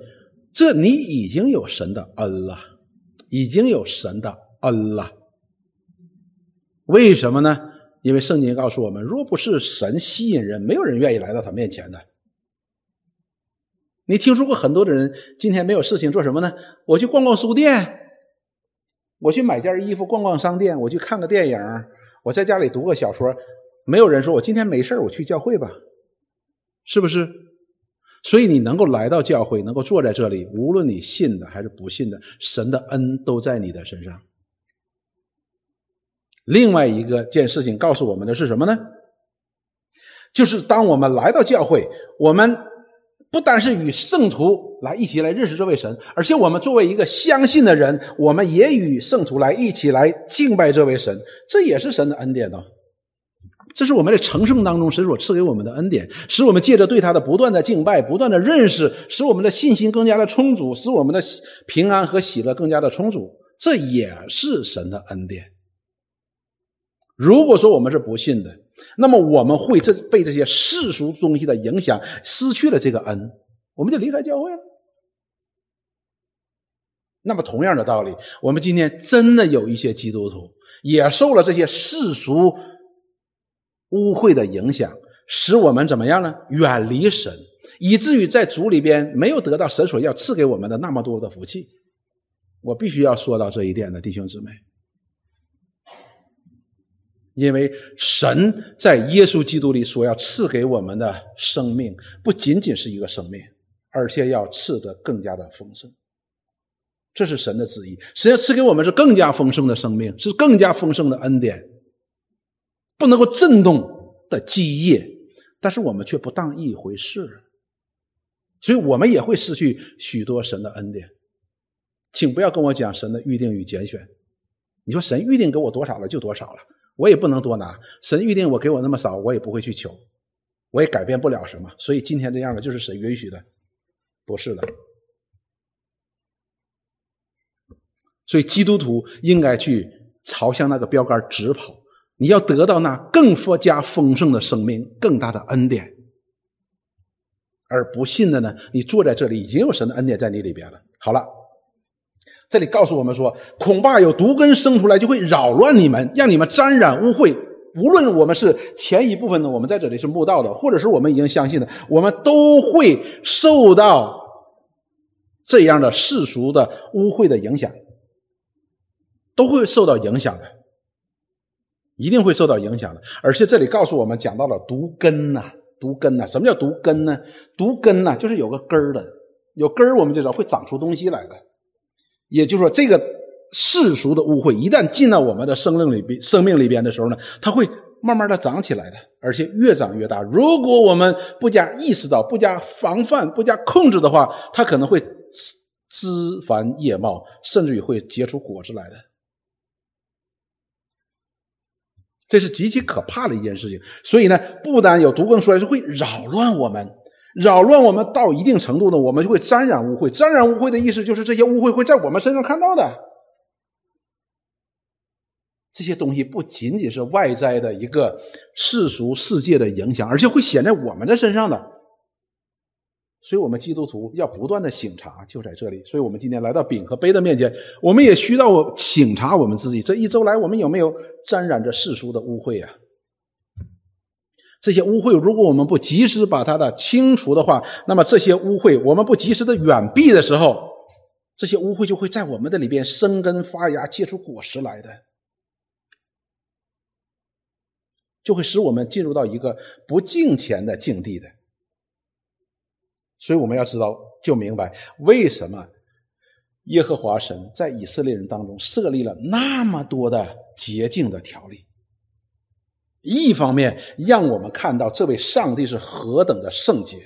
这你已经有神的恩了，已经有神的恩了。为什么呢？因为圣经告诉我们，若不是神吸引人，没有人愿意来到他面前的。你听说过很多的人今天没有事情做什么呢？我去逛逛书店，我去买件衣服，逛逛商店，我去看个电影，我在家里读个小说。没有人说我今天没事我去教会吧，是不是？所以你能够来到教会，能够坐在这里，无论你信的还是不信的，神的恩都在你的身上。另外一个件事情告诉我们的是什么呢？就是当我们来到教会，我们不单是与圣徒来一起来认识这位神，而且我们作为一个相信的人，我们也与圣徒来一起来敬拜这位神，这也是神的恩典呢。这是我们在成圣当中神所赐给我们的恩典，使我们借着对他的不断的敬拜、不断的认识，使我们的信心更加的充足，使我们的平安和喜乐更加的充足。这也是神的恩典。如果说我们是不信的，那么我们会这被这些世俗东西的影响，失去了这个恩，我们就离开教会了。那么同样的道理，我们今天真的有一些基督徒也受了这些世俗。污秽的影响，使我们怎么样呢？远离神，以至于在主里边没有得到神所要赐给我们的那么多的福气。我必须要说到这一点的弟兄姊妹，因为神在耶稣基督里所要赐给我们的生命，不仅仅是一个生命，而且要赐得更加的丰盛。这是神的旨意，神要赐给我们是更加丰盛的生命，是更加丰盛的恩典。不能够震动的基业，但是我们却不当一回事，所以我们也会失去许多神的恩典。请不要跟我讲神的预定与拣选。你说神预定给我多少了就多少了，我也不能多拿。神预定我给我那么少，我也不会去求，我也改变不了什么。所以今天这样的就是神允许的，不是的。所以基督徒应该去朝向那个标杆直跑。你要得到那更富加丰盛的生命，更大的恩典，而不信的呢？你坐在这里已经有神的恩典在你里边了。好了，这里告诉我们说，恐怕有毒根生出来，就会扰乱你们，让你们沾染污秽。无论我们是前一部分的，我们在这里是慕道的，或者是我们已经相信的，我们都会受到这样的世俗的污秽的影响，都会受到影响的。一定会受到影响的，而且这里告诉我们讲到了毒根呐，毒根呐，什么叫毒根呢？毒根呐，就是有个根儿的，有根儿我们就知道会长出东西来的。也就是说，这个世俗的污秽一旦进到我们的生命里边，生命里边的时候呢，它会慢慢的长起来的，而且越长越大。如果我们不加意识到、不加防范、不加控制的话，它可能会枝繁叶茂，甚至于会结出果子来的。这是极其可怕的一件事情，所以呢，不单有毒根出来，是会扰乱我们，扰乱我们到一定程度呢，我们就会沾染污秽。沾染污秽的意思就是这些污秽会在我们身上看到的。这些东西不仅仅是外在的一个世俗世界的影响，而且会显在我们的身上的。所以，我们基督徒要不断的醒察，就在这里。所以我们今天来到饼和杯的面前，我们也需要醒察我们自己。这一周来，我们有没有沾染着世俗的污秽啊？这些污秽，如果我们不及时把它的清除的话，那么这些污秽，我们不及时的远避的时候，这些污秽就会在我们的里边生根发芽，结出果实来的，就会使我们进入到一个不敬虔的境地的。所以我们要知道，就明白为什么耶和华神在以色列人当中设立了那么多的洁净的条例。一方面让我们看到这位上帝是何等的圣洁；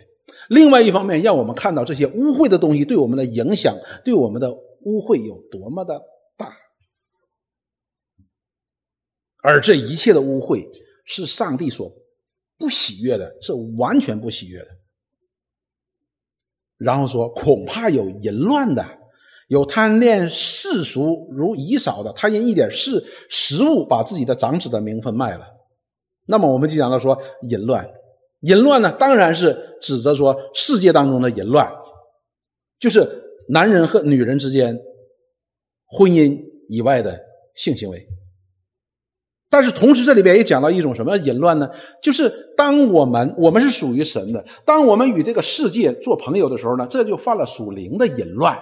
另外一方面让我们看到这些污秽的东西对我们的影响，对我们的污秽有多么的大。而这一切的污秽是上帝所不喜悦的，是完全不喜悦的。然后说，恐怕有淫乱的，有贪恋世俗如以扫的，他因一点事食物把自己的长子的名分卖了。那么我们就讲到说，淫乱，淫乱呢，当然是指着说世界当中的淫乱，就是男人和女人之间婚姻以外的性行为。但是同时，这里边也讲到一种什么淫乱呢？就是当我们我们是属于神的，当我们与这个世界做朋友的时候呢，这就犯了属灵的淫乱。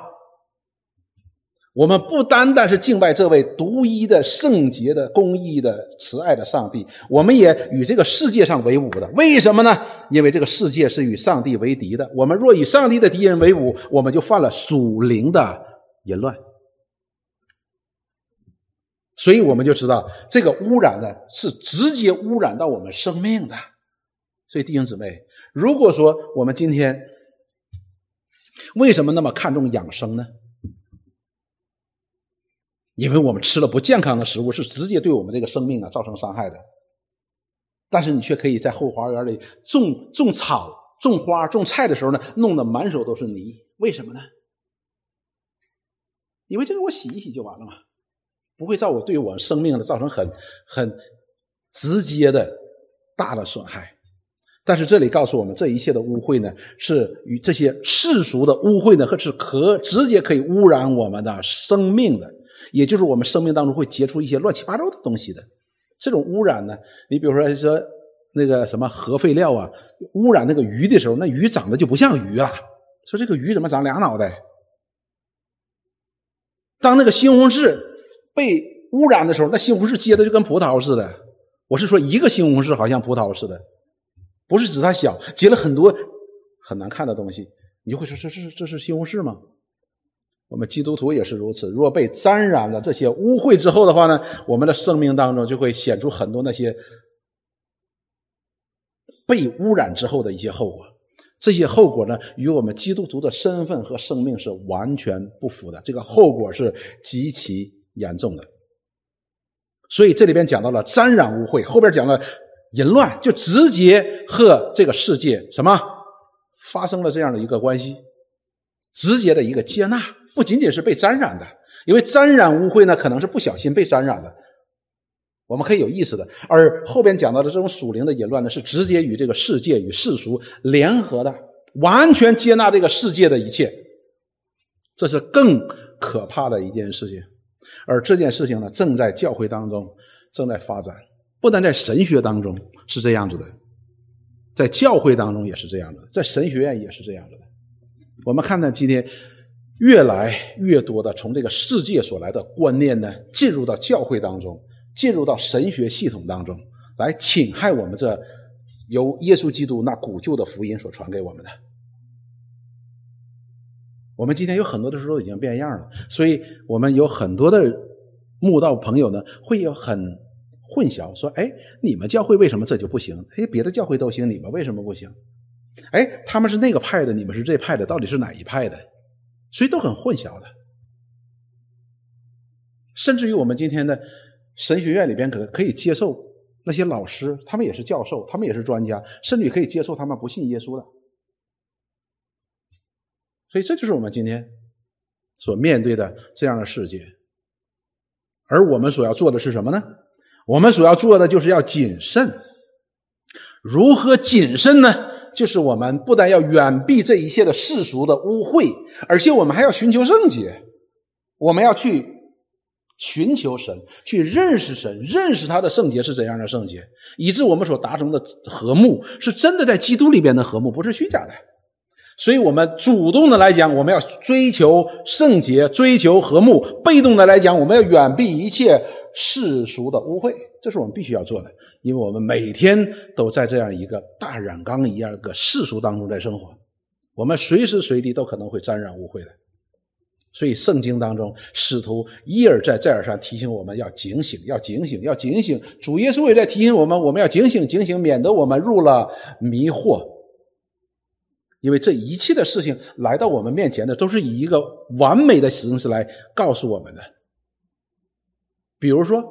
我们不单单是敬拜这位独一的圣洁的公义的慈爱的上帝，我们也与这个世界上为伍的。为什么呢？因为这个世界是与上帝为敌的。我们若与上帝的敌人为伍，我们就犯了属灵的淫乱。所以我们就知道，这个污染呢是直接污染到我们生命的。所以弟兄姊妹，如果说我们今天为什么那么看重养生呢？因为我们吃了不健康的食物，是直接对我们这个生命啊造成伤害的。但是你却可以在后花园里种种草、种花、种菜的时候呢，弄得满手都是泥。为什么呢？因为这个我洗一洗就完了嘛，不会造我对我生命的造成很很直接的大的损害。但是这里告诉我们，这一切的污秽呢，是与这些世俗的污秽呢，和是可直接可以污染我们的生命的，也就是我们生命当中会结出一些乱七八糟的东西的。这种污染呢，你比如说说那个什么核废料啊，污染那个鱼的时候，那鱼长得就不像鱼了。说这个鱼怎么长俩脑袋？当那个西红柿被污染的时候，那西红柿结的就跟葡萄似的。我是说一个西红柿好像葡萄似的。不是指它小，结了很多很难看的东西，你就会说这是这是西红柿吗？我们基督徒也是如此。若被沾染了这些污秽之后的话呢，我们的生命当中就会显出很多那些被污染之后的一些后果。这些后果呢，与我们基督徒的身份和生命是完全不符的。这个后果是极其严重的。所以这里边讲到了沾染污秽，后边讲了。淫乱就直接和这个世界什么发生了这样的一个关系，直接的一个接纳，不仅仅是被沾染的，因为沾染污秽呢，可能是不小心被沾染的，我们可以有意识的。而后边讲到的这种属灵的淫乱呢，是直接与这个世界与世俗联合的，完全接纳这个世界的一切，这是更可怕的一件事情。而这件事情呢，正在教会当中正在发展。不但在神学当中是这样子的，在教会当中也是这样的，在神学院也是这样子的。我们看到今天越来越多的从这个世界所来的观念呢，进入到教会当中，进入到神学系统当中，来侵害我们这由耶稣基督那古旧的福音所传给我们的。我们今天有很多的时候已经变样了，所以我们有很多的慕道朋友呢，会有很。混淆说：“哎，你们教会为什么这就不行？哎，别的教会都行，你们为什么不行？哎，他们是那个派的，你们是这派的，到底是哪一派的？所以都很混淆的。甚至于我们今天的神学院里边，可可以接受那些老师，他们也是教授，他们也是专家，甚至于可以接受他们不信耶稣的。所以这就是我们今天所面对的这样的世界。而我们所要做的是什么呢？”我们所要做的就是要谨慎。如何谨慎呢？就是我们不但要远避这一切的世俗的污秽，而且我们还要寻求圣洁。我们要去寻求神，去认识神，认识他的圣洁是怎样的圣洁，以致我们所达成的和睦是真的在基督里边的和睦，不是虚假的。所以，我们主动的来讲，我们要追求圣洁，追求和睦；被动的来讲，我们要远避一切世俗的污秽。这是我们必须要做的，因为我们每天都在这样一个大染缸一样的世俗当中在生活，我们随时随地都可能会沾染污秽的。所以，圣经当中使徒一而再、再而三提醒我们要警醒，要警醒，要警醒。主耶稣也在提醒我们，我们要警醒、警醒，免得我们入了迷惑。因为这一切的事情来到我们面前的，都是以一个完美的形式来告诉我们的。比如说，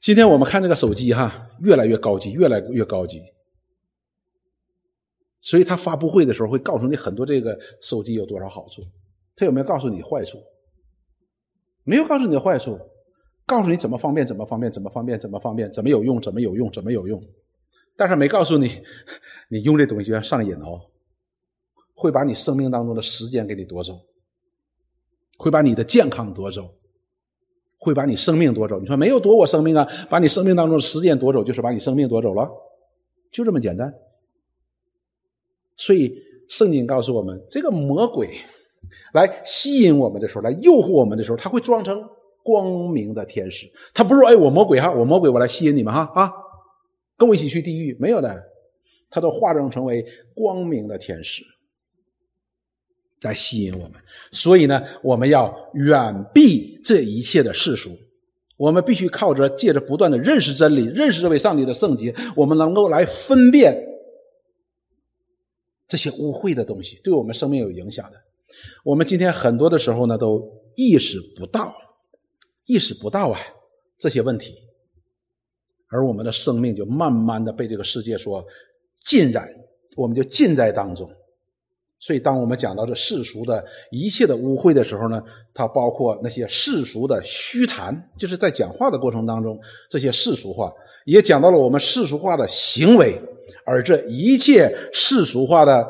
今天我们看这个手机哈，越来越高级，越来越高级。所以他发布会的时候会告诉你很多这个手机有多少好处，他有没有告诉你坏处？没有告诉你的坏处，告诉你怎么方便，怎么方便，怎么方便，怎么方便，怎么有用，怎么有用，怎么有用。但是没告诉你，你用这东西要上瘾哦，会把你生命当中的时间给你夺走，会把你的健康夺走，会把你生命夺走。你说没有夺我生命啊？把你生命当中的时间夺走，就是把你生命夺走了，就这么简单。所以圣经告诉我们，这个魔鬼来吸引我们的时候，来诱惑我们的时候，他会装成光明的天使。他不是说，哎，我魔鬼哈，我魔鬼，我来吸引你们哈啊。跟我一起去地狱？没有的，他都化妆成为光明的天使。来吸引我们。所以呢，我们要远避这一切的世俗。我们必须靠着借着不断的认识真理，认识这位上帝的圣洁，我们能够来分辨这些污秽的东西，对我们生命有影响的。我们今天很多的时候呢，都意识不到，意识不到啊这些问题，而我们的生命就慢慢的被这个世界所浸染，我们就浸在当中。所以，当我们讲到这世俗的一切的污秽的时候呢，它包括那些世俗的虚谈，就是在讲话的过程当中，这些世俗化也讲到了我们世俗化的行为，而这一切世俗化的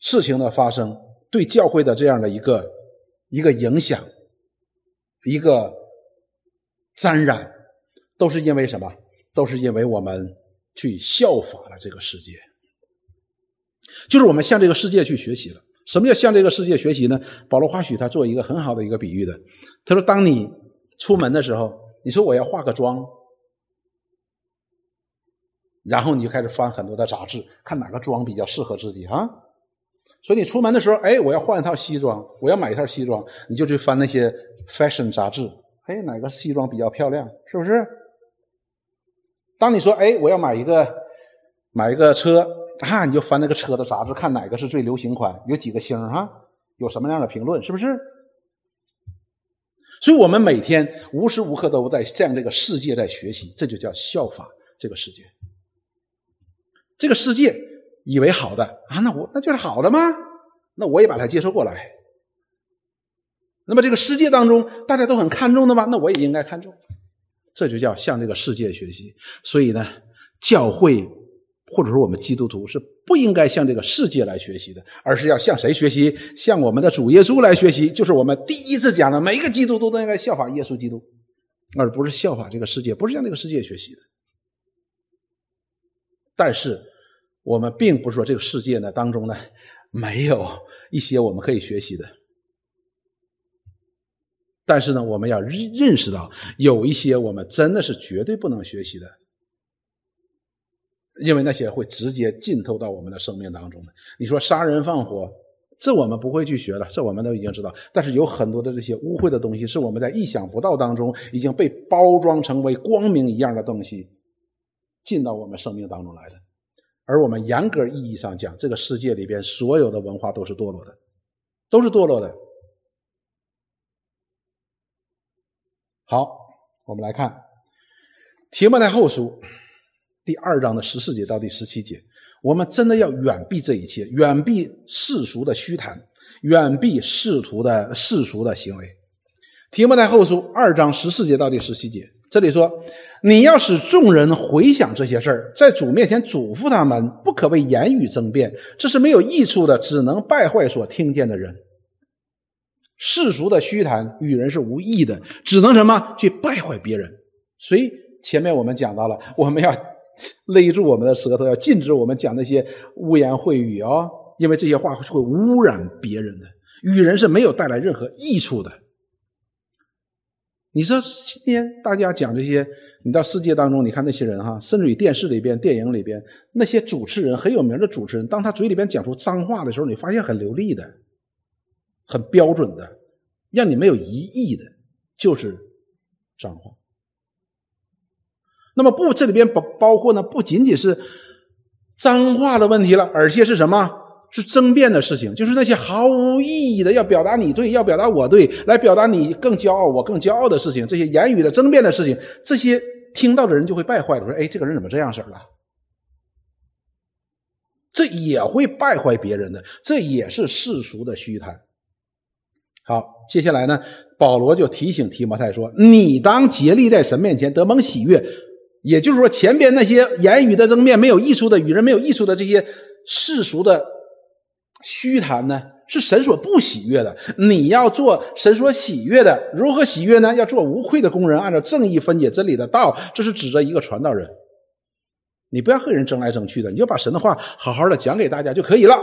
事情的发生，对教会的这样的一个一个影响，一个沾染，都是因为什么？都是因为我们去效法了这个世界。就是我们向这个世界去学习了。什么叫向这个世界学习呢？保罗·华许他做一个很好的一个比喻的。他说：“当你出门的时候，你说我要化个妆，然后你就开始翻很多的杂志，看哪个妆比较适合自己啊。所以你出门的时候，哎，我要换一套西装，我要买一套西装，你就去翻那些 fashion 杂志，哎，哪个西装比较漂亮，是不是？当你说，哎，我要买一个买一个车。”啊，你就翻那个车的杂志，看哪个是最流行款，有几个星哈，有什么样的评论，是不是？所以，我们每天无时无刻都在向这个世界在学习，这就叫效法这个世界。这个世界以为好的啊，那我那就是好的吗？那我也把它接受过来。那么，这个世界当中大家都很看重的吗？那我也应该看重。这就叫向这个世界学习。所以呢，教会。或者说，我们基督徒是不应该向这个世界来学习的，而是要向谁学习？向我们的主耶稣来学习。就是我们第一次讲的，每一个基督徒都应该效法耶稣基督，而不是效法这个世界，不是向这个世界学习的。但是，我们并不是说这个世界呢当中呢没有一些我们可以学习的，但是呢，我们要认识到有一些我们真的是绝对不能学习的。因为那些会直接浸透到我们的生命当中的。你说杀人放火，这我们不会去学了，这我们都已经知道。但是有很多的这些污秽的东西，是我们在意想不到当中已经被包装成为光明一样的东西，进到我们生命当中来的。而我们严格意义上讲，这个世界里边所有的文化都是堕落的，都是堕落的。好，我们来看《提摩太后书》。第二章的十四节到第十七节，我们真的要远避这一切，远避世俗的虚谈，远避世俗的世俗的行为。提摩太后书二章十四节到第十七节，这里说：“你要使众人回想这些事儿，在主面前嘱咐他们，不可为言语争辩，这是没有益处的，只能败坏所听见的人。世俗的虚谈与人是无益的，只能什么去败坏别人。所以前面我们讲到了，我们要。” 勒住我们的舌头，要禁止我们讲那些污言秽语啊！因为这些话会污染别人的，与人是没有带来任何益处的。你说今天大家讲这些，你到世界当中，你看那些人哈，甚至于电视里边、电影里边那些主持人很有名的主持人，当他嘴里边讲出脏话的时候，你发现很流利的，很标准的，让你没有疑义的，就是脏话。那么不，这里边包包括呢，不仅仅是脏话的问题了，而且是什么？是争辩的事情，就是那些毫无意义的，要表达你对，要表达我对，来表达你更骄傲，我更骄傲的事情，这些言语的争辩的事情，这些听到的人就会败坏了，说：“哎，这个人怎么这样式儿了？”这也会败坏别人的，这也是世俗的虚谈。好，接下来呢，保罗就提醒提摩太说：“你当竭力在神面前得蒙喜悦。”也就是说，前边那些言语的争辩没有益处的，与人没有益处的这些世俗的虚谈呢，是神所不喜悦的。你要做神所喜悦的，如何喜悦呢？要做无愧的工人，按照正义分解真理的道。这是指着一个传道人，你不要和人争来争去的，你就把神的话好好的讲给大家就可以了。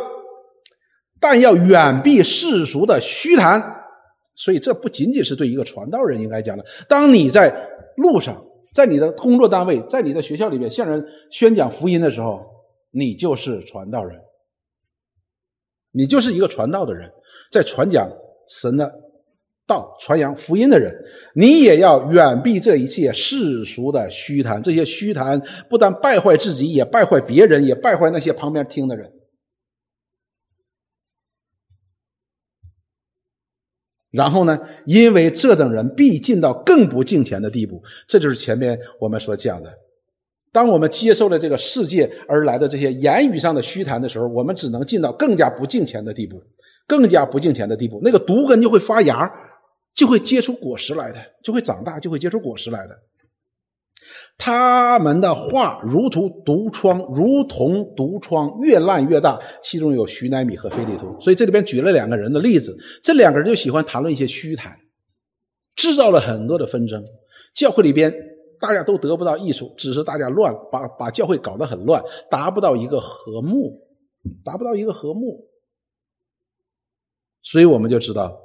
但要远避世俗的虚谈。所以，这不仅仅是对一个传道人应该讲的。当你在路上。在你的工作单位，在你的学校里面向人宣讲福音的时候，你就是传道人。你就是一个传道的人，在传讲神的道、传扬福音的人，你也要远避这一切世俗的虚谈。这些虚谈不但败坏自己，也败坏别人，也败坏那些旁边听的人。然后呢？因为这等人必进到更不敬钱的地步，这就是前面我们所讲的。当我们接受了这个世界而来的这些言语上的虚谈的时候，我们只能进到更加不敬钱的地步，更加不敬钱的地步。那个毒根就会发芽，就会结出果实来的，就会长大，就会结出果实来的。他们的话如同毒疮，如同毒疮，越烂越大。其中有徐乃米和菲利图，所以这里边举了两个人的例子。这两个人就喜欢谈论一些虚谈，制造了很多的纷争。教会里边大家都得不到益处，只是大家乱，把把教会搞得很乱，达不到一个和睦，达不到一个和睦。所以我们就知道，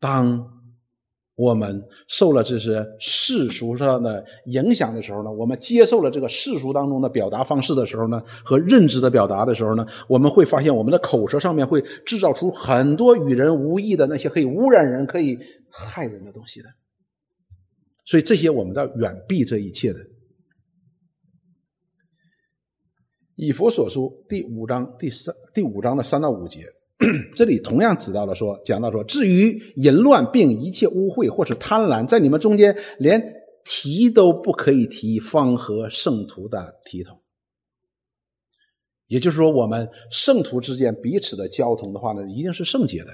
当。我们受了这些世俗上的影响的时候呢，我们接受了这个世俗当中的表达方式的时候呢，和认知的表达的时候呢，我们会发现我们的口舌上面会制造出很多与人无异的那些可以污染人、可以害人的东西的。所以这些我们要远避这一切的。以佛所书第五章第三第五章的三到五节。这里同样指到了说，讲到说，至于淫乱并一切污秽或是贪婪，在你们中间连提都不可以提，方和圣徒的体统。也就是说，我们圣徒之间彼此的交通的话呢，一定是圣洁的。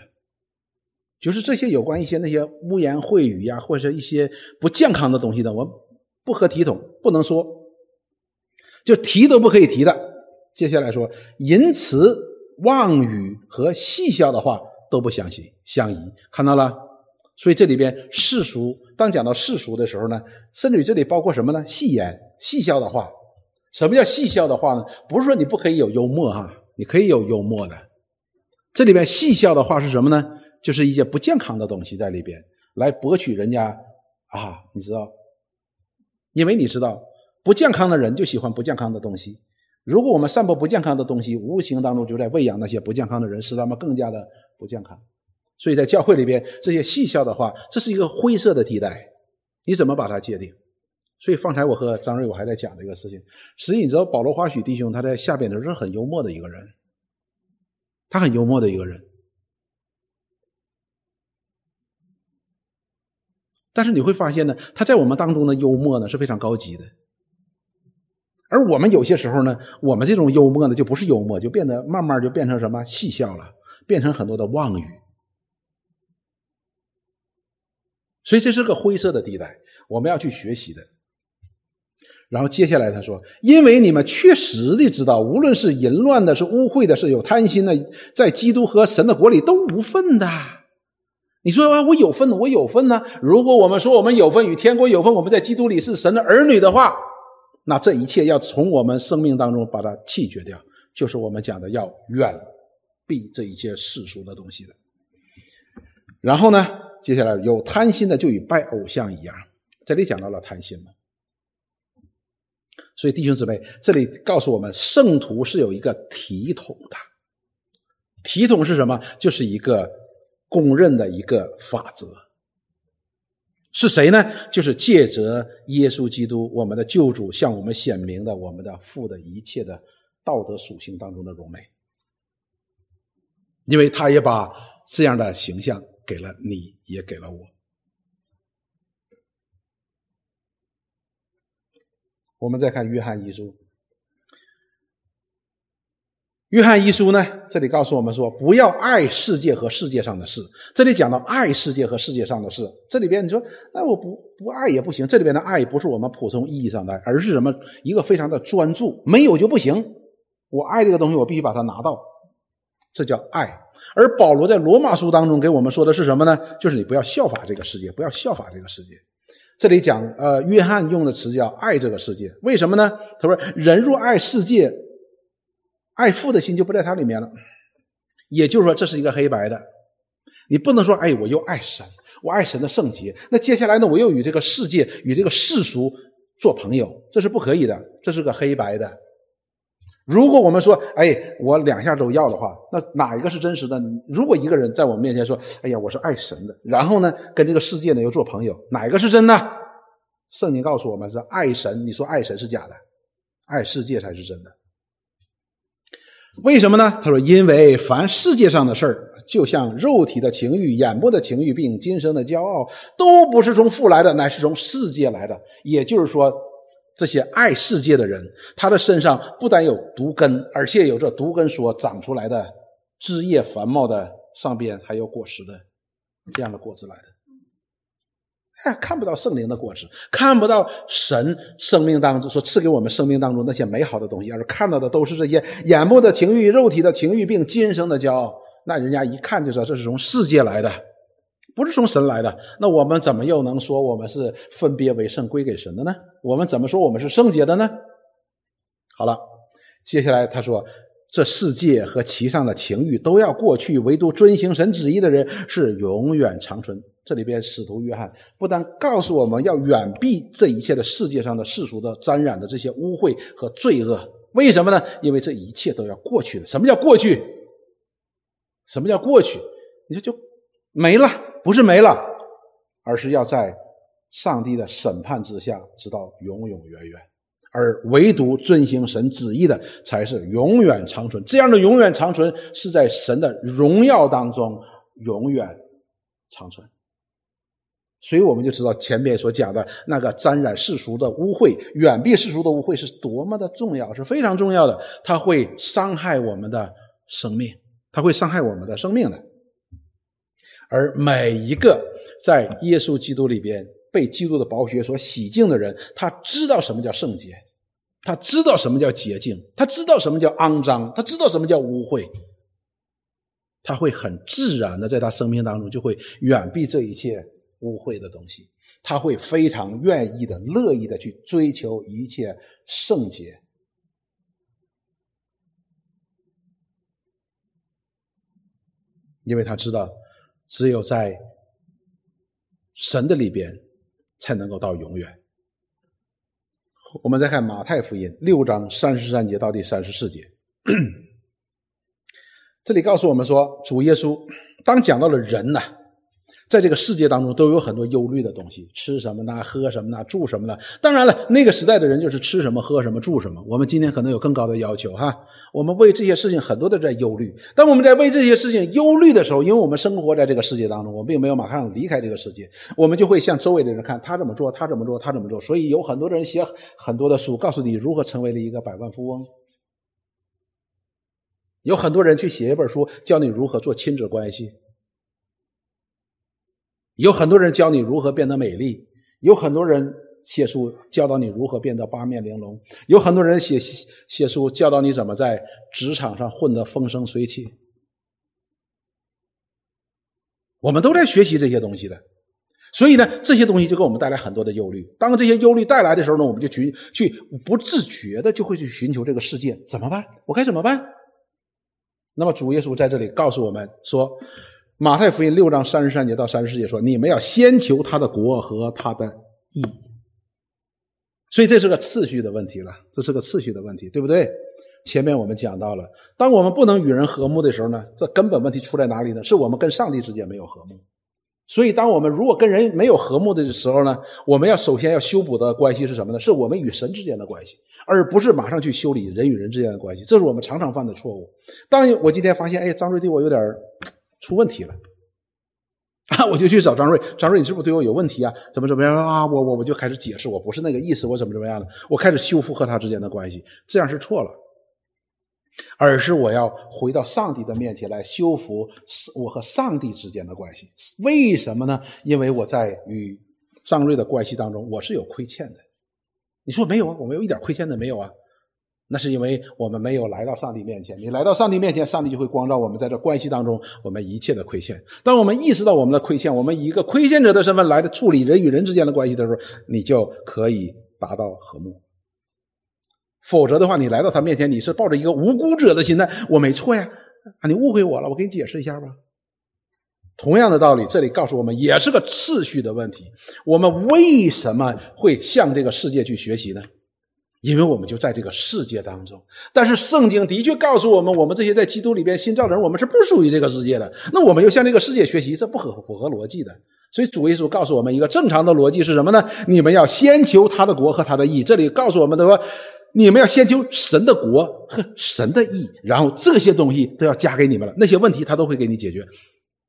就是这些有关一些那些污言秽语呀，或者一些不健康的东西的，我们不合体统，不能说，就提都不可以提的。接下来说淫词。妄语和戏笑的话都不相信相宜，看到了？所以这里边世俗，当讲到世俗的时候呢，甚至于这里包括什么呢？戏言、戏笑的话。什么叫戏笑的话呢？不是说你不可以有幽默哈，你可以有幽默的。这里边戏笑的话是什么呢？就是一些不健康的东西在里边，来博取人家啊，你知道？因为你知道，不健康的人就喜欢不健康的东西。如果我们散播不健康的东西，无形当中就在喂养那些不健康的人，使他们更加的不健康。所以在教会里边，这些戏笑的话，这是一个灰色的地带，你怎么把它界定？所以方才我和张瑞我还在讲这个事情。实际你知道，保罗华许弟兄他在下边的时候是很幽默的一个人，他很幽默的一个人。但是你会发现呢，他在我们当中的幽默呢是非常高级的。而我们有些时候呢，我们这种幽默呢，就不是幽默，就变得慢慢就变成什么戏笑了，变成很多的妄语。所以这是个灰色的地带，我们要去学习的。然后接下来他说：“因为你们确实的知道，无论是淫乱的，是污秽的，是有贪心的，在基督和神的国里都无份的。你说啊，我有份，我有份呢？如果我们说我们有份与天国有份，我们在基督里是神的儿女的话。”那这一切要从我们生命当中把它弃绝掉，就是我们讲的要远避这一些世俗的东西的。然后呢，接下来有贪心的就与拜偶像一样，这里讲到了贪心嘛。所以弟兄姊妹，这里告诉我们，圣徒是有一个体统的，体统是什么？就是一个公认的一个法则。是谁呢？就是借着耶稣基督，我们的救主，向我们显明的我们的父的一切的道德属性当中的荣美，因为他也把这样的形象给了你，也给了我。我们再看约翰一书。约翰一书呢？这里告诉我们说，不要爱世界和世界上的事。这里讲到爱世界和世界上的事，这里边你说，那我不不爱也不行。这里边的爱不是我们普通意义上的爱，而是什么？一个非常的专注，没有就不行。我爱这个东西，我必须把它拿到，这叫爱。而保罗在罗马书当中给我们说的是什么呢？就是你不要效法这个世界，不要效法这个世界。这里讲，呃，约翰用的词叫爱这个世界，为什么呢？他说，人若爱世界。爱父的心就不在它里面了，也就是说，这是一个黑白的。你不能说，哎，我又爱神，我爱神的圣洁。那接下来呢，我又与这个世界、与这个世俗做朋友，这是不可以的。这是个黑白的。如果我们说，哎，我两下都要的话，那哪一个是真实的？如果一个人在我们面前说，哎呀，我是爱神的，然后呢，跟这个世界呢又做朋友，哪一个是真的？圣经告诉我们是爱神，你说爱神是假的，爱世界才是真的。为什么呢？他说，因为凡世界上的事儿，就像肉体的情欲、眼目的情欲，并今生的骄傲，都不是从父来的，乃是从世界来的。也就是说。这些爱世界的人，他的身上不但有毒根，而且有着毒根所长出来的枝叶繁茂的上边还有果实的这样的果子来的。哎，看不到圣灵的果实，看不到神生命当中所赐给我们生命当中那些美好的东西，而是看到的都是这些眼目的情欲、肉体的情欲，并今生的骄傲。那人家一看就知道这是从世界来的。不是从神来的，那我们怎么又能说我们是分别为圣归给神的呢？我们怎么说我们是圣洁的呢？好了，接下来他说，这世界和其上的情欲都要过去，唯独遵行神旨意的人是永远长存。这里边使徒约翰不但告诉我们要远避这一切的世界上的世俗的沾染的这些污秽和罪恶，为什么呢？因为这一切都要过去的。什么叫过去？什么叫过去？你说就没了。不是没了，而是要在上帝的审判之下，直到永永远远。而唯独遵行神旨意的，才是永远长存。这样的永远长存，是在神的荣耀当中永远长存。所以我们就知道前面所讲的那个沾染世俗的污秽，远避世俗的污秽，是多么的重要，是非常重要的。它会伤害我们的生命，它会伤害我们的生命的。而每一个在耶稣基督里边被基督的宝血所洗净的人，他知道什么叫圣洁，他知道什么叫洁净，他知道什么叫肮脏，他知道什么叫污秽，他会很自然的在他生命当中就会远避这一切污秽的东西，他会非常愿意的、乐意的去追求一切圣洁，因为他知道。只有在神的里边，才能够到永远。我们再看马太福音六章三十三节到第三十四节，这里告诉我们说，主耶稣当讲到了人呐。在这个世界当中，都有很多忧虑的东西，吃什么呢？喝什么呢？住什么呢？当然了，那个时代的人就是吃什么、喝什么、住什么。我们今天可能有更高的要求，哈。我们为这些事情很多的在忧虑。当我们在为这些事情忧虑的时候，因为我们生活在这个世界当中，我并没有马上离开这个世界，我们就会向周围的人看他怎么做，他怎么做，他怎么做。所以有很多的人写很多的书，告诉你如何成为了一个百万富翁。有很多人去写一本书，教你如何做亲子关系。有很多人教你如何变得美丽，有很多人写书教导你如何变得八面玲珑，有很多人写写书教导你怎么在职场上混得风生水起。我们都在学习这些东西的，所以呢，这些东西就给我们带来很多的忧虑。当这些忧虑带来的时候呢，我们就去去不自觉的就会去寻求这个世界怎么办？我该怎么办？那么主耶稣在这里告诉我们说。马太福音六章三十三节到三十四节说：“你们要先求他的国和他的义。”所以这是个次序的问题了，这是个次序的问题，对不对？前面我们讲到了，当我们不能与人和睦的时候呢，这根本问题出在哪里呢？是我们跟上帝之间没有和睦。所以，当我们如果跟人没有和睦的时候呢，我们要首先要修补的关系是什么呢？是我们与神之间的关系，而不是马上去修理人与人之间的关系。这是我们常常犯的错误。当我今天发现，哎，张瑞对我有点出问题了啊！我就去找张瑞，张瑞，你是不是对我有问题啊？怎么怎么样啊？我我我就开始解释，我不是那个意思，我怎么怎么样的？我开始修复和他之间的关系，这样是错了，而是我要回到上帝的面前来修复我和上帝之间的关系。为什么呢？因为我在与张瑞的关系当中，我是有亏欠的。你说没有啊？我没有一点亏欠的没有啊？那是因为我们没有来到上帝面前。你来到上帝面前，上帝就会光照我们在这关系当中我们一切的亏欠。当我们意识到我们的亏欠，我们以一个亏欠者的身份来的处理人与人之间的关系的时候，你就可以达到和睦。否则的话，你来到他面前，你是抱着一个无辜者的心态，我没错呀，啊，你误会我了，我给你解释一下吧。同样的道理，这里告诉我们也是个次序的问题。我们为什么会向这个世界去学习呢？因为我们就在这个世界当中。但是圣经的确告诉我们，我们这些在基督里边新造的人，我们是不属于这个世界的。那我们又向这个世界学习，这不合符合逻辑的。所以主耶稣告诉我们一个正常的逻辑是什么呢？你们要先求他的国和他的义。这里告诉我们的说，你们要先求神的国和神的义，然后这些东西都要加给你们了。那些问题他都会给你解决。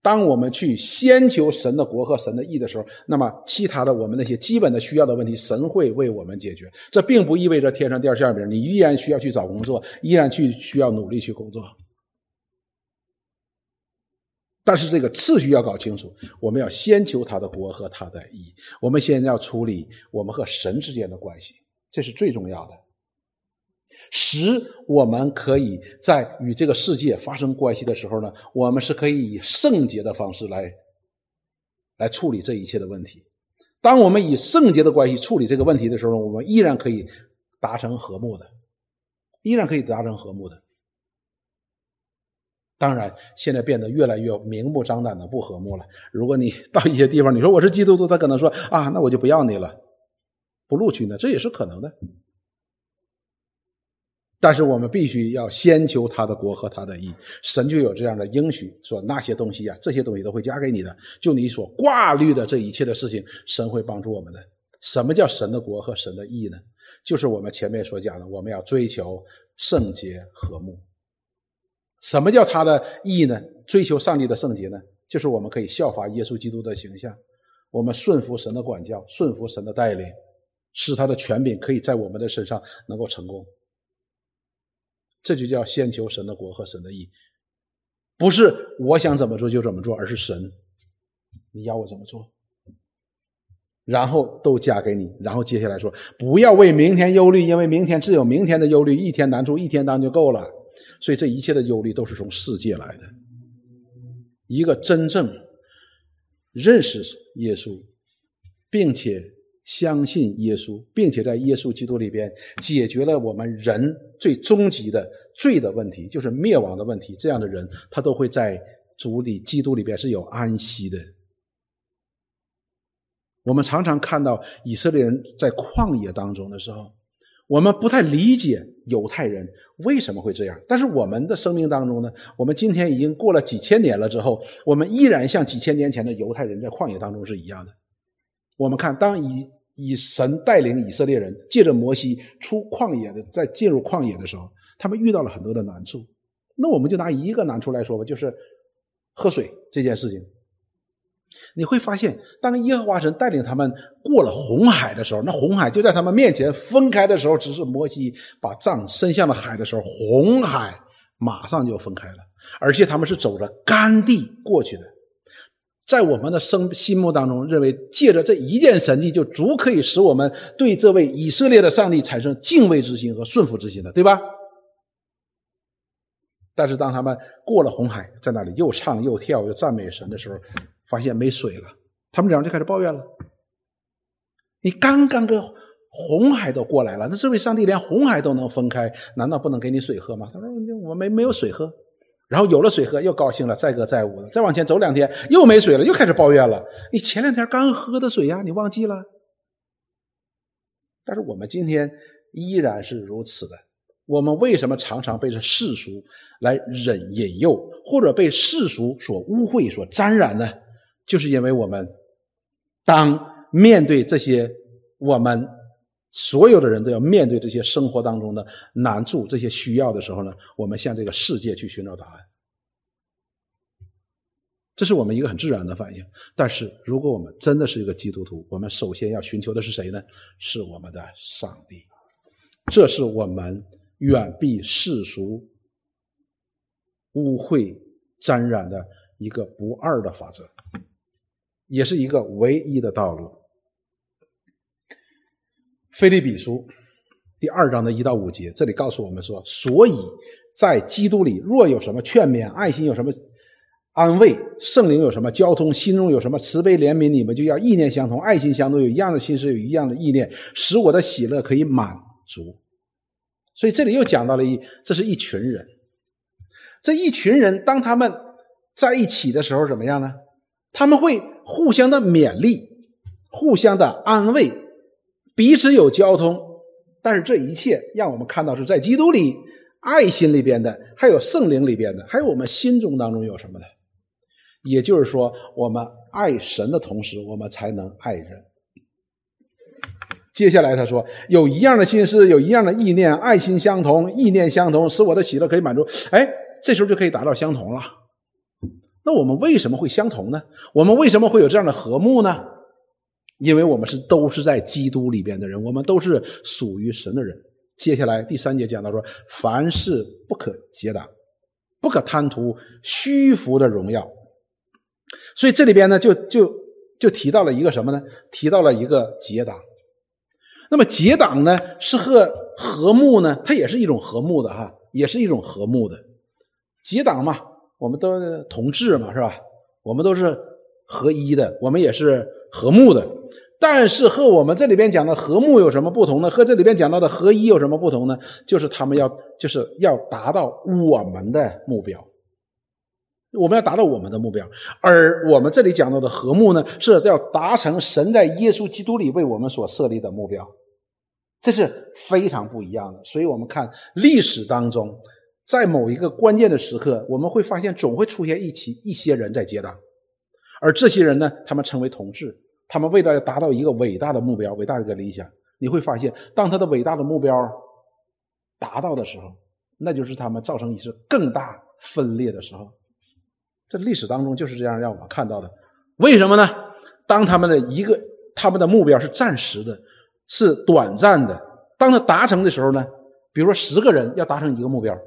当我们去先求神的国和神的义的时候，那么其他的我们那些基本的需要的问题，神会为我们解决。这并不意味着天上掉馅饼，你依然需要去找工作，依然去需要努力去工作。但是这个次序要搞清楚，我们要先求他的国和他的义。我们现在要处理我们和神之间的关系，这是最重要的，使我们可以在与这个世界发生关系的时候呢，我们是可以以圣洁的方式来来处理这一切的问题。当我们以圣洁的关系处理这个问题的时候，我们依然可以达成和睦的，依然可以达成和睦的。当然，现在变得越来越明目张胆的不和睦了。如果你到一些地方，你说我是基督徒，他可能说啊，那我就不要你了，不录取呢，这也是可能的。但是我们必须要先求他的国和他的义，神就有这样的应许，说那些东西啊，这些东西都会加给你的。就你所挂虑的这一切的事情，神会帮助我们的。什么叫神的国和神的义呢？就是我们前面所讲的，我们要追求圣洁和睦。什么叫他的义呢？追求上帝的圣洁呢？就是我们可以效法耶稣基督的形象，我们顺服神的管教，顺服神的带领，使他的权柄可以在我们的身上能够成功。这就叫先求神的国和神的义，不是我想怎么做就怎么做，而是神你要我怎么做，然后都加给你。然后接下来说，不要为明天忧虑，因为明天自有明天的忧虑，一天难处一天当就够了。所以，这一切的忧虑都是从世界来的。一个真正认识耶稣，并且相信耶稣，并且在耶稣基督里边解决了我们人最终极的罪的问题，就是灭亡的问题。这样的人，他都会在主里基督里边是有安息的。我们常常看到以色列人在旷野当中的时候。我们不太理解犹太人为什么会这样，但是我们的生命当中呢，我们今天已经过了几千年了之后，我们依然像几千年前的犹太人在旷野当中是一样的。我们看，当以以神带领以色列人借着摩西出旷野的，在进入旷野的时候，他们遇到了很多的难处。那我们就拿一个难处来说吧，就是喝水这件事情。你会发现，当耶和华神带领他们过了红海的时候，那红海就在他们面前分开的时候，只是摩西把杖伸向了海的时候，红海马上就分开了，而且他们是走着干地过去的。在我们的生心目当中，认为借着这一件神迹，就足可以使我们对这位以色列的上帝产生敬畏之心和顺服之心的，对吧？但是当他们过了红海，在那里又唱又跳又赞美神的时候，发现没水了，他们两人就开始抱怨了。你刚刚跟红海都过来了，那这位上帝连红海都能分开，难道不能给你水喝吗？他说：“我没没有水喝。”然后有了水喝，又高兴了，载歌载舞的。再往前走两天，又没水了，又开始抱怨了。你前两天刚喝的水呀，你忘记了？但是我们今天依然是如此的。我们为什么常常被这世俗来引引诱，或者被世俗所污秽、所沾染呢？就是因为我们当面对这些我们所有的人都要面对这些生活当中的难处、这些需要的时候呢，我们向这个世界去寻找答案，这是我们一个很自然的反应。但是，如果我们真的是一个基督徒，我们首先要寻求的是谁呢？是我们的上帝。这是我们远避世俗污秽沾染的一个不二的法则。也是一个唯一的道路。菲利比书第二章的一到五节，这里告诉我们说：所以在基督里，若有什么劝勉、爱心，有什么安慰，圣灵有什么交通，心中有什么慈悲怜悯，你们就要意念相同，爱心相同，有一样的心思，有一样的意念，使我的喜乐可以满足。所以这里又讲到了一，这是一群人，这一群人当他们在一起的时候，怎么样呢？他们会互相的勉励，互相的安慰，彼此有交通，但是这一切让我们看到是在基督里、爱心里边的，还有圣灵里边的，还有我们心中当中有什么呢？也就是说，我们爱神的同时，我们才能爱人。接下来他说，有一样的心思，有一样的意念，爱心相同，意念相同，使我的喜乐可以满足。哎，这时候就可以达到相同了。那我们为什么会相同呢？我们为什么会有这样的和睦呢？因为我们是都是在基督里边的人，我们都是属于神的人。接下来第三节讲到说，凡事不可结党，不可贪图虚浮的荣耀。所以这里边呢，就就就提到了一个什么呢？提到了一个结党。那么结党呢，是和和睦呢？它也是一种和睦的哈，也是一种和睦的结党嘛。我们都同志嘛，是吧？我们都是合一的，我们也是和睦的。但是和我们这里边讲的和睦有什么不同呢？和这里边讲到的合一有什么不同呢？就是他们要就是要达到我们的目标，我们要达到我们的目标。而我们这里讲到的和睦呢，是要达成神在耶稣基督里为我们所设立的目标，这是非常不一样的。所以我们看历史当中。在某一个关键的时刻，我们会发现总会出现一起一些人在结党，而这些人呢，他们成为同志，他们为了要达到一个伟大的目标、伟大的一个理想，你会发现，当他的伟大的目标达到的时候，那就是他们造成一次更大分裂的时候。这历史当中就是这样让我们看到的。为什么呢？当他们的一个他们的目标是暂时的，是短暂的，当他达成的时候呢，比如说十个人要达成一个目标。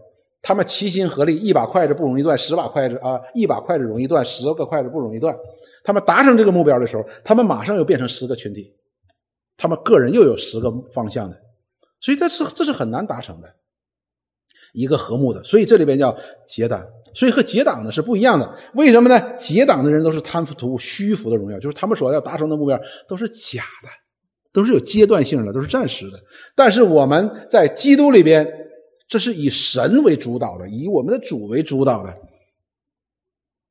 他们齐心合力，一把筷子不容易断，十把筷子啊，一把筷子容易断，十个筷子不容易断。他们达成这个目标的时候，他们马上又变成十个群体，他们个人又有十个方向的，所以这是这是很难达成的一个和睦的。所以这里边叫结党，所以和结党呢是不一样的。为什么呢？结党的人都是贪图虚浮的荣耀，就是他们所要达成的目标都是假的，都是有阶段性的，都是暂时的。但是我们在基督里边。这是以神为主导的，以我们的主为主导的。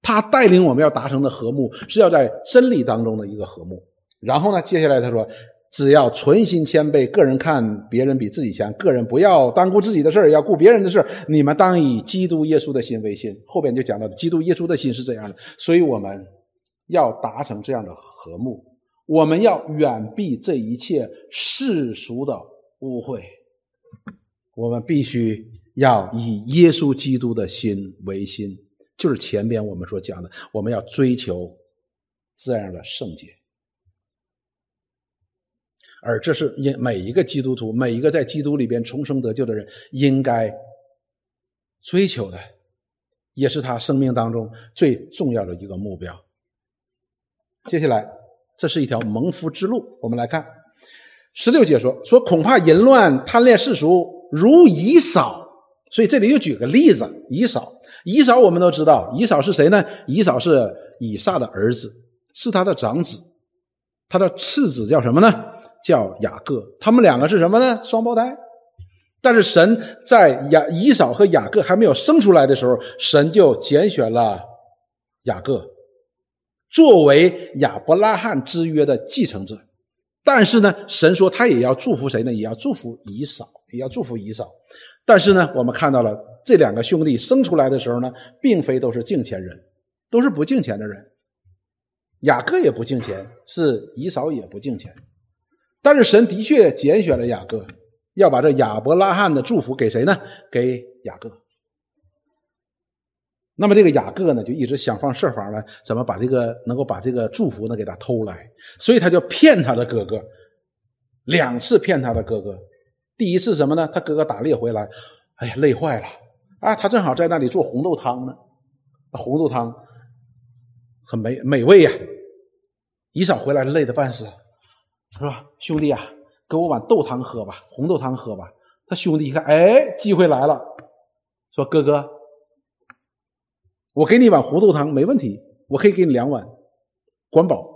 他带领我们要达成的和睦，是要在真理当中的一个和睦。然后呢，接下来他说：“只要存心谦卑，个人看别人比自己强，个人不要单顾自己的事要顾别人的事你们当以基督耶稣的心为心。”后边就讲到基督耶稣的心是这样的，所以我们要达成这样的和睦，我们要远避这一切世俗的污秽。我们必须要以耶稣基督的心为心，就是前边我们所讲的，我们要追求这样的圣洁，而这是因每一个基督徒，每一个在基督里边重生得救的人应该追求的，也是他生命当中最重要的一个目标。接下来，这是一条蒙福之路，我们来看十六节说说，恐怕淫乱、贪恋世俗。如以扫，所以这里又举个例子。以扫，以扫我们都知道，以扫是谁呢？以扫是以撒的儿子，是他的长子，他的次子叫什么呢？叫雅各。他们两个是什么呢？双胞胎。但是神在雅以扫和雅各还没有生出来的时候，神就拣选了雅各，作为亚伯拉罕之约的继承者。但是呢，神说他也要祝福谁呢？也要祝福以扫。也要祝福以扫，但是呢，我们看到了这两个兄弟生出来的时候呢，并非都是敬虔人，都是不敬虔的人。雅各也不敬虔，是以扫也不敬虔。但是神的确拣选了雅各，要把这亚伯拉罕的祝福给谁呢？给雅各。那么这个雅各呢，就一直想方设法呢，怎么把这个能够把这个祝福呢给他偷来，所以他就骗他的哥哥，两次骗他的哥哥。第一次什么呢？他哥哥打猎回来，哎呀，累坏了啊！他正好在那里做红豆汤呢，红豆汤很美美味呀。一嫂回来累得半死，是吧？兄弟啊，给我碗豆汤喝吧，红豆汤喝吧。他兄弟一看，哎，机会来了，说哥哥，我给你一碗红豆汤没问题，我可以给你两碗，管饱，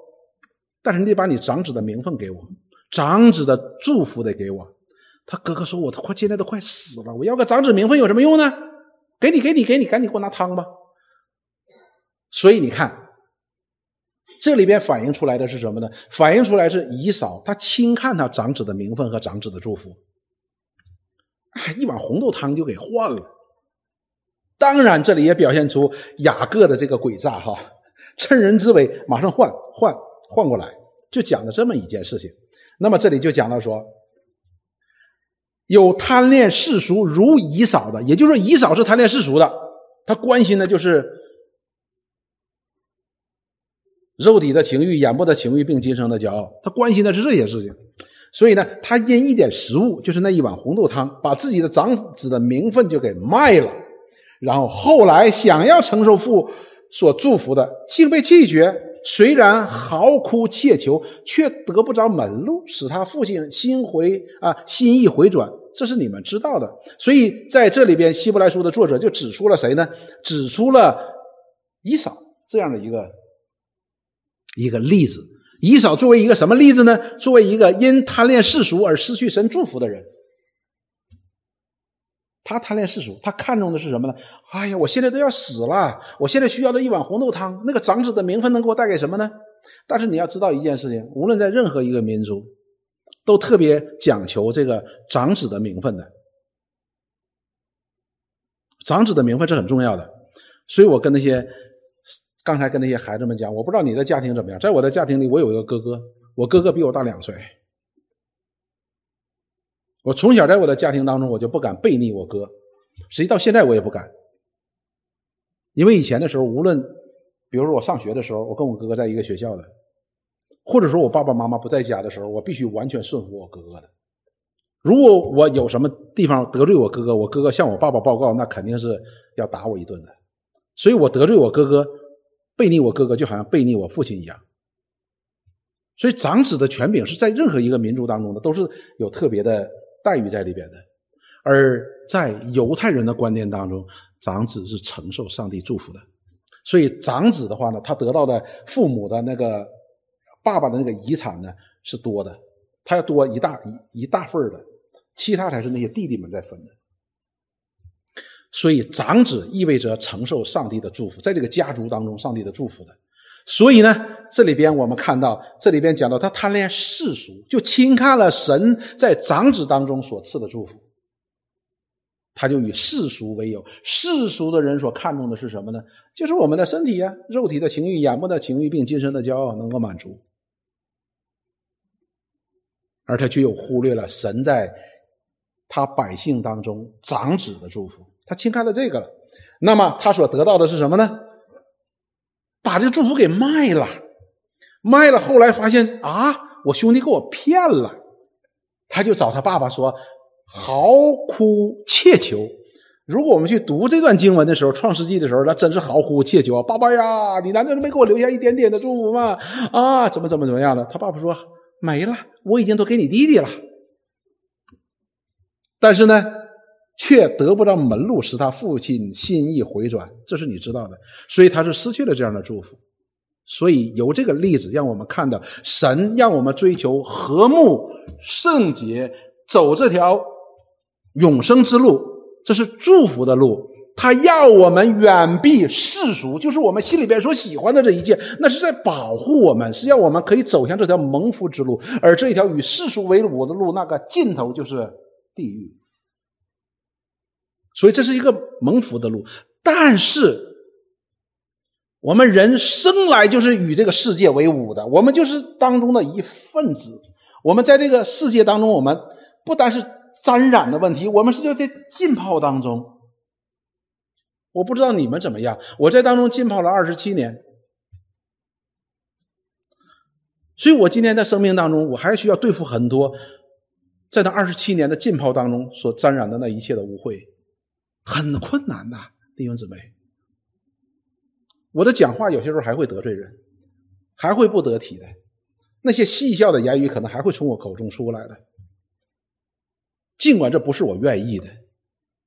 但是你得把你长子的名分给我，长子的祝福得给我。他哥哥说：“我都快现在都快死了，我要个长子名分有什么用呢？给你，给你，给你，赶紧给我拿汤吧。”所以你看，这里边反映出来的是什么呢？反映出来是姨嫂他轻看他长子的名分和长子的祝福，一碗红豆汤就给换了。当然，这里也表现出雅各的这个诡诈哈，趁人之危，马上换换换过来，就讲了这么一件事情。那么这里就讲到说，有贪恋世俗如以扫的，也就是说以扫是贪恋世俗的，他关心的就是肉体的情欲、眼部的情欲，并今生的骄傲，他关心的是这些事情。所以呢，他因一点食物，就是那一碗红豆汤，把自己的长子的名分就给卖了。然后后来想要承受父所祝福的，竟被拒绝。虽然嚎哭切求，却得不着门路，使他父亲心回啊心意回转。这是你们知道的。所以在这里边，希伯来书的作者就指出了谁呢？指出了以扫这样的一个一个例子。以扫作为一个什么例子呢？作为一个因贪恋世俗而失去神祝福的人。他贪恋世俗，他看重的是什么呢？哎呀，我现在都要死了，我现在需要的一碗红豆汤，那个长子的名分能给我带给什么呢？但是你要知道一件事情，无论在任何一个民族，都特别讲求这个长子的名分的。长子的名分是很重要的，所以我跟那些刚才跟那些孩子们讲，我不知道你的家庭怎么样，在我的家庭里，我有一个哥哥，我哥哥比我大两岁。我从小在我的家庭当中，我就不敢背逆我哥，实际到现在我也不敢，因为以前的时候，无论比如说我上学的时候，我跟我哥哥在一个学校的，或者说我爸爸妈妈不在家的时候，我必须完全顺服我哥哥的。如果我有什么地方得罪我哥哥，我哥哥向我爸爸报告，那肯定是要打我一顿的。所以我得罪我哥哥，背逆我哥哥，就好像背逆我父亲一样。所以长子的权柄是在任何一个民族当中的，都是有特别的。待遇在里边的，而在犹太人的观念当中，长子是承受上帝祝福的，所以长子的话呢，他得到的父母的那个爸爸的那个遗产呢是多的，他要多一大一一大份的，其他才是那些弟弟们在分的。所以长子意味着承受上帝的祝福，在这个家族当中，上帝的祝福的。所以呢，这里边我们看到，这里边讲到他贪恋世俗，就轻看了神在长子当中所赐的祝福，他就以世俗为友。世俗的人所看重的是什么呢？就是我们的身体呀，肉体的情欲、眼目的情欲，并今生的骄傲能够满足，而他却又忽略了神在他百姓当中长子的祝福，他轻看了这个了。那么他所得到的是什么呢？把这祝福给卖了，卖了。后来发现啊，我兄弟给我骗了，他就找他爸爸说，嚎哭切求。如果我们去读这段经文的时候，《创世纪》的时候，那真是嚎哭切求啊！爸爸呀，你难道没给我留下一点点的祝福吗？啊，怎么怎么怎么样的？他爸爸说没了，我已经都给你弟弟了。但是呢？却得不到门路，使他父亲心意回转，这是你知道的。所以他是失去了这样的祝福。所以由这个例子，让我们看到神让我们追求和睦、圣洁，走这条永生之路，这是祝福的路。他要我们远避世俗，就是我们心里边所喜欢的这一切，那是在保护我们，是要我们可以走向这条蒙福之路。而这一条与世俗为伍的路，那个尽头就是地狱。所以这是一个蒙福的路，但是我们人生来就是与这个世界为伍的，我们就是当中的一份子。我们在这个世界当中，我们不单是沾染的问题，我们是就在浸泡当中。我不知道你们怎么样，我在当中浸泡了二十七年，所以我今天在生命当中，我还需要对付很多在那二十七年的浸泡当中所沾染的那一切的污秽。很困难的，弟兄姊妹。我的讲话有些时候还会得罪人，还会不得体的，那些戏笑的言语可能还会从我口中出来的。尽管这不是我愿意的，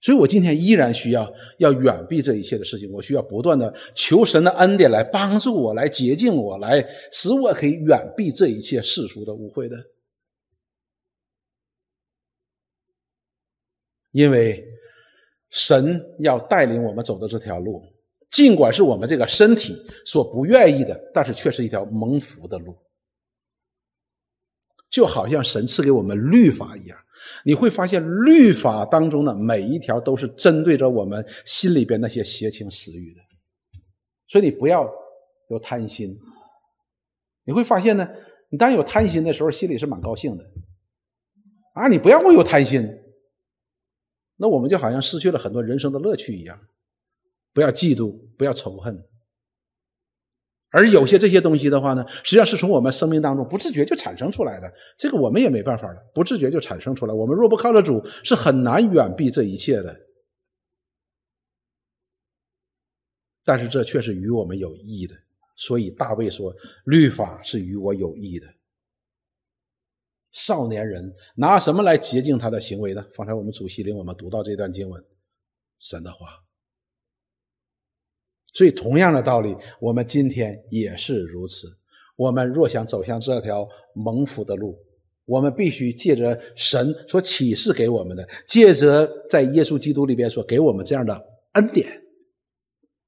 所以我今天依然需要要远避这一切的事情。我需要不断的求神的恩典来帮助我，来洁净我，来使我可以远避这一切世俗的误会的，因为。神要带领我们走的这条路，尽管是我们这个身体所不愿意的，但是却是一条蒙福的路。就好像神赐给我们律法一样，你会发现律法当中的每一条都是针对着我们心里边那些邪情私欲的。所以你不要有贪心。你会发现呢，你当有贪心的时候，心里是蛮高兴的。啊，你不要我有贪心，那我们就好像失去了很多人生的乐趣一样。不要嫉妒，不要仇恨。而有些这些东西的话呢，实际上是从我们生命当中不自觉就产生出来的，这个我们也没办法了，不自觉就产生出来。我们若不靠着主，是很难远避这一切的。但是这却是与我们有益的，所以大卫说：“律法是与我有益的。”少年人拿什么来洁净他的行为呢？方才我们主席领我们读到这段经文，神的话。所以，同样的道理，我们今天也是如此。我们若想走向这条蒙福的路，我们必须借着神所启示给我们的，借着在耶稣基督里边所给我们这样的恩典，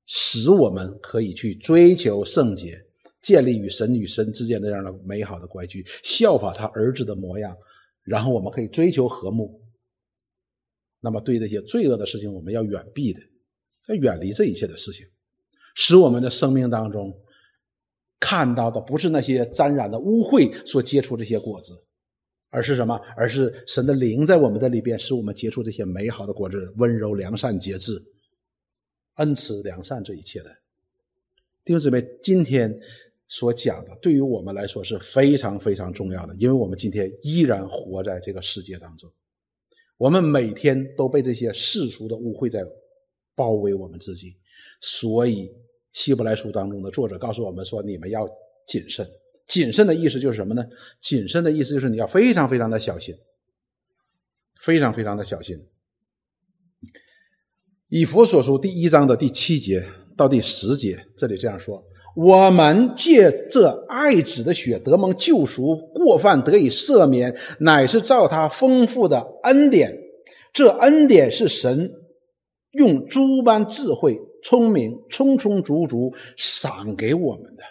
使我们可以去追求圣洁，建立与神与神之间这样的美好的关系，效法他儿子的模样，然后我们可以追求和睦。那么，对那些罪恶的事情，我们要远避的，要远离这一切的事情。使我们的生命当中看到的不是那些沾染的污秽所结出这些果子，而是什么？而是神的灵在我们的里边，使我们结出这些美好的果子，温柔、良善、节制、恩慈、良善这一切的。弟兄姊妹，今天所讲的，对于我们来说是非常非常重要的，因为我们今天依然活在这个世界当中，我们每天都被这些世俗的污秽在包围我们自己。所以，希伯来书当中的作者告诉我们说：“你们要谨慎。谨慎的意思就是什么呢？谨慎的意思就是你要非常非常的小心，非常非常的小心。”以佛所书第一章的第七节到第十节，这里这样说：“我们借这爱子的血得蒙救赎，过犯得以赦免，乃是照他丰富的恩典。这恩典是神用诸般智慧。”聪明，充充足足赏给我们的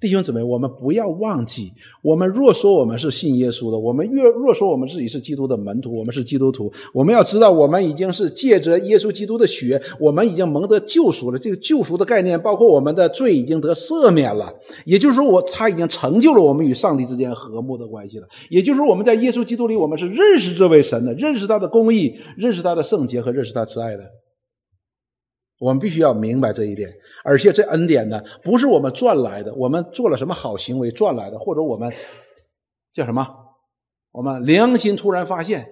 弟兄姊妹，我们不要忘记，我们若说我们是信耶稣的，我们越若说我们自己是基督的门徒，我们是基督徒，我们要知道，我们已经是借着耶稣基督的血，我们已经蒙得救赎了。这个救赎的概念，包括我们的罪已经得赦免了，也就是说，我他已经成就了我们与上帝之间和睦的关系了。也就是说，我们在耶稣基督里，我们是认识这位神的，认识他的公义，认识他的圣洁和认识他慈爱的。我们必须要明白这一点，而且这恩典呢，不是我们赚来的，我们做了什么好行为赚来的，或者我们叫什么？我们良心突然发现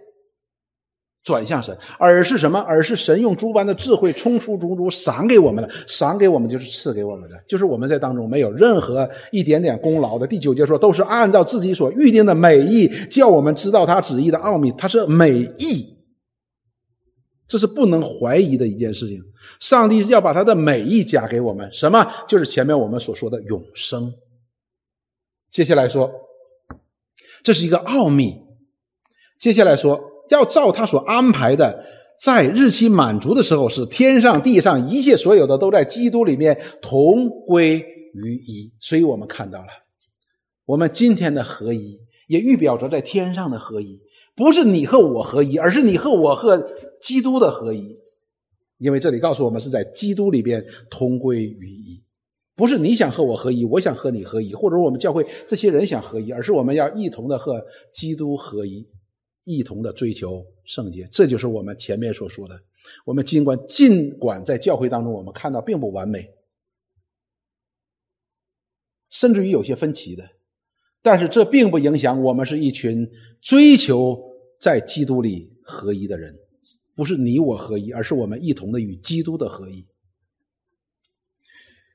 转向神，而是什么？而是神用诸般的智慧充出足足赏给我们了，赏给我们就是赐给我们的，就是我们在当中没有任何一点点功劳的。第九节说，都是按照自己所预定的美意，叫我们知道他旨意的奥秘，他是美意。这是不能怀疑的一件事情。上帝要把他的美意加给我们，什么？就是前面我们所说的永生。接下来说，这是一个奥秘。接下来说，要照他所安排的，在日期满足的时候，是天上地上一切所有的都在基督里面同归于一。所以我们看到了，我们今天的合一，也预表着在天上的合一。不是你和我合一，而是你和我和基督的合一。因为这里告诉我们是在基督里边同归于一，不是你想和我合一，我想和你合一，或者我们教会这些人想合一，而是我们要一同的和基督合一，一同的追求圣洁。这就是我们前面所说的。我们尽管尽管在教会当中，我们看到并不完美，甚至于有些分歧的。但是这并不影响我们是一群追求在基督里合一的人，不是你我合一，而是我们一同的与基督的合一。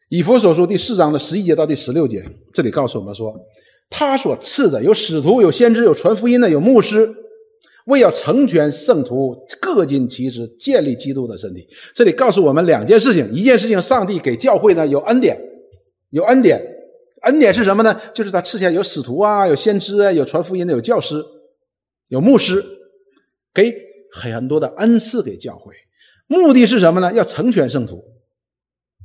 以佛所说第四章的十一节到第十六节，这里告诉我们说，他所赐的有使徒，有先知，有传福音的，有牧师，为要成全圣徒，各尽其职，建立基督的身体。这里告诉我们两件事情，一件事情，上帝给教会呢有恩典，有恩典。恩典是什么呢？就是他赐下有使徒啊，有先知啊，有传福音的，有教师，有牧师，给很多的恩赐给教会。目的是什么呢？要成全圣徒，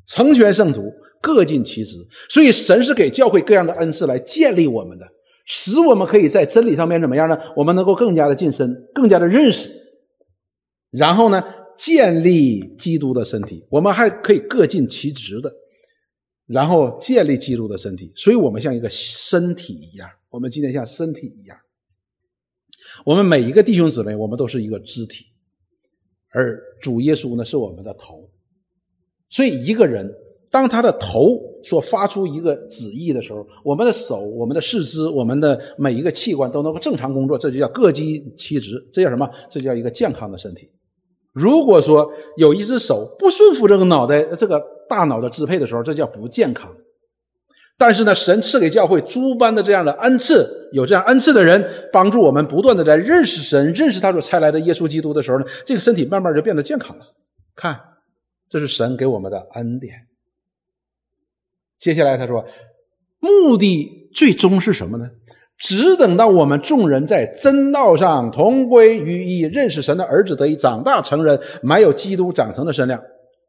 成全圣徒，各尽其职。所以神是给教会各样的恩赐来建立我们的，使我们可以在真理上面怎么样呢？我们能够更加的近身，更加的认识，然后呢，建立基督的身体。我们还可以各尽其职的，然后建立基督的身体。所以，我们像一个身体一样，我们今天像身体一样，我们每一个弟兄姊妹，我们都是一个肢体，而主耶稣呢，是我们的头。所以，一个人。当他的头所发出一个旨意的时候，我们的手、我们的四肢、我们的每一个器官都能够正常工作，这就叫各机其职，这叫什么？这叫一个健康的身体。如果说有一只手不顺服这个脑袋、这个大脑的支配的时候，这叫不健康。但是呢，神赐给教会诸般的这样的恩赐，有这样恩赐的人帮助我们不断的在认识神、认识他所差来的耶稣基督的时候呢，这个身体慢慢就变得健康了。看，这是神给我们的恩典。接下来他说，目的最终是什么呢？只等到我们众人在真道上同归于一，认识神的儿子得以长大成人，满有基督长成的身量。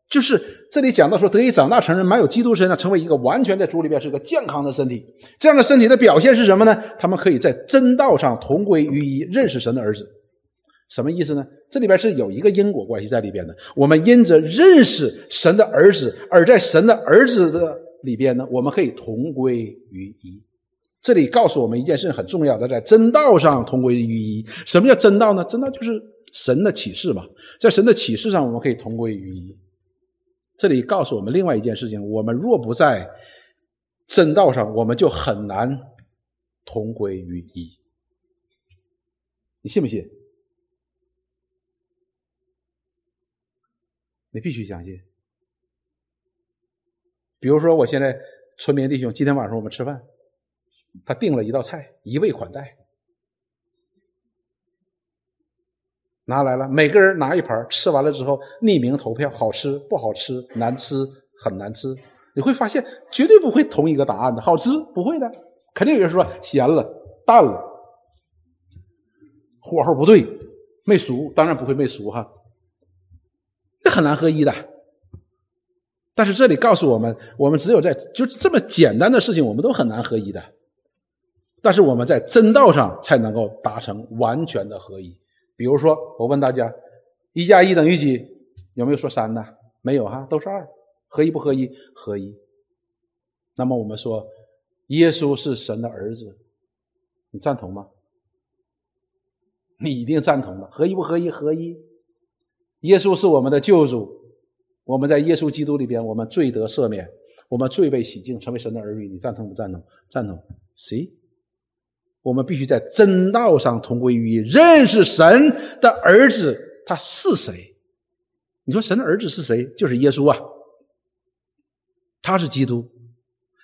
就是这里讲到说，得以长大成人，满有基督身量，成为一个完全在主里边是个健康的身体。这样的身体的表现是什么呢？他们可以在真道上同归于一，认识神的儿子。什么意思呢？这里边是有一个因果关系在里边的。我们因着认识神的儿子，而在神的儿子的。里边呢，我们可以同归于一。这里告诉我们一件事很重要的，在真道上同归于一。什么叫真道呢？真道就是神的启示嘛，在神的启示上，我们可以同归于一。这里告诉我们另外一件事情：我们若不在真道上，我们就很难同归于一。你信不信？你必须相信。比如说，我现在村民弟兄今天晚上我们吃饭，他订了一道菜，一味款待，拿来了，每个人拿一盘，吃完了之后匿名投票，好吃不好吃，难吃很难吃，你会发现绝对不会同一个答案的，好吃不会的，肯定有人说咸了、淡了、火候不对、没熟，当然不会没熟哈，这很难合一的。但是这里告诉我们，我们只有在就这么简单的事情，我们都很难合一的。但是我们在真道上才能够达成完全的合一。比如说，我问大家，一加一等于几？有没有说三的？没有哈，都是二。合一不合一？合一。那么我们说，耶稣是神的儿子，你赞同吗？你一定赞同的。合一不合一？合一。耶稣是我们的救主。我们在耶稣基督里边，我们罪得赦免，我们罪被洗净，成为神的儿女。你赞同不赞同？赞同。谁？我们必须在真道上同归于一，认识神的儿子他是谁？你说神的儿子是谁？就是耶稣啊，他是基督。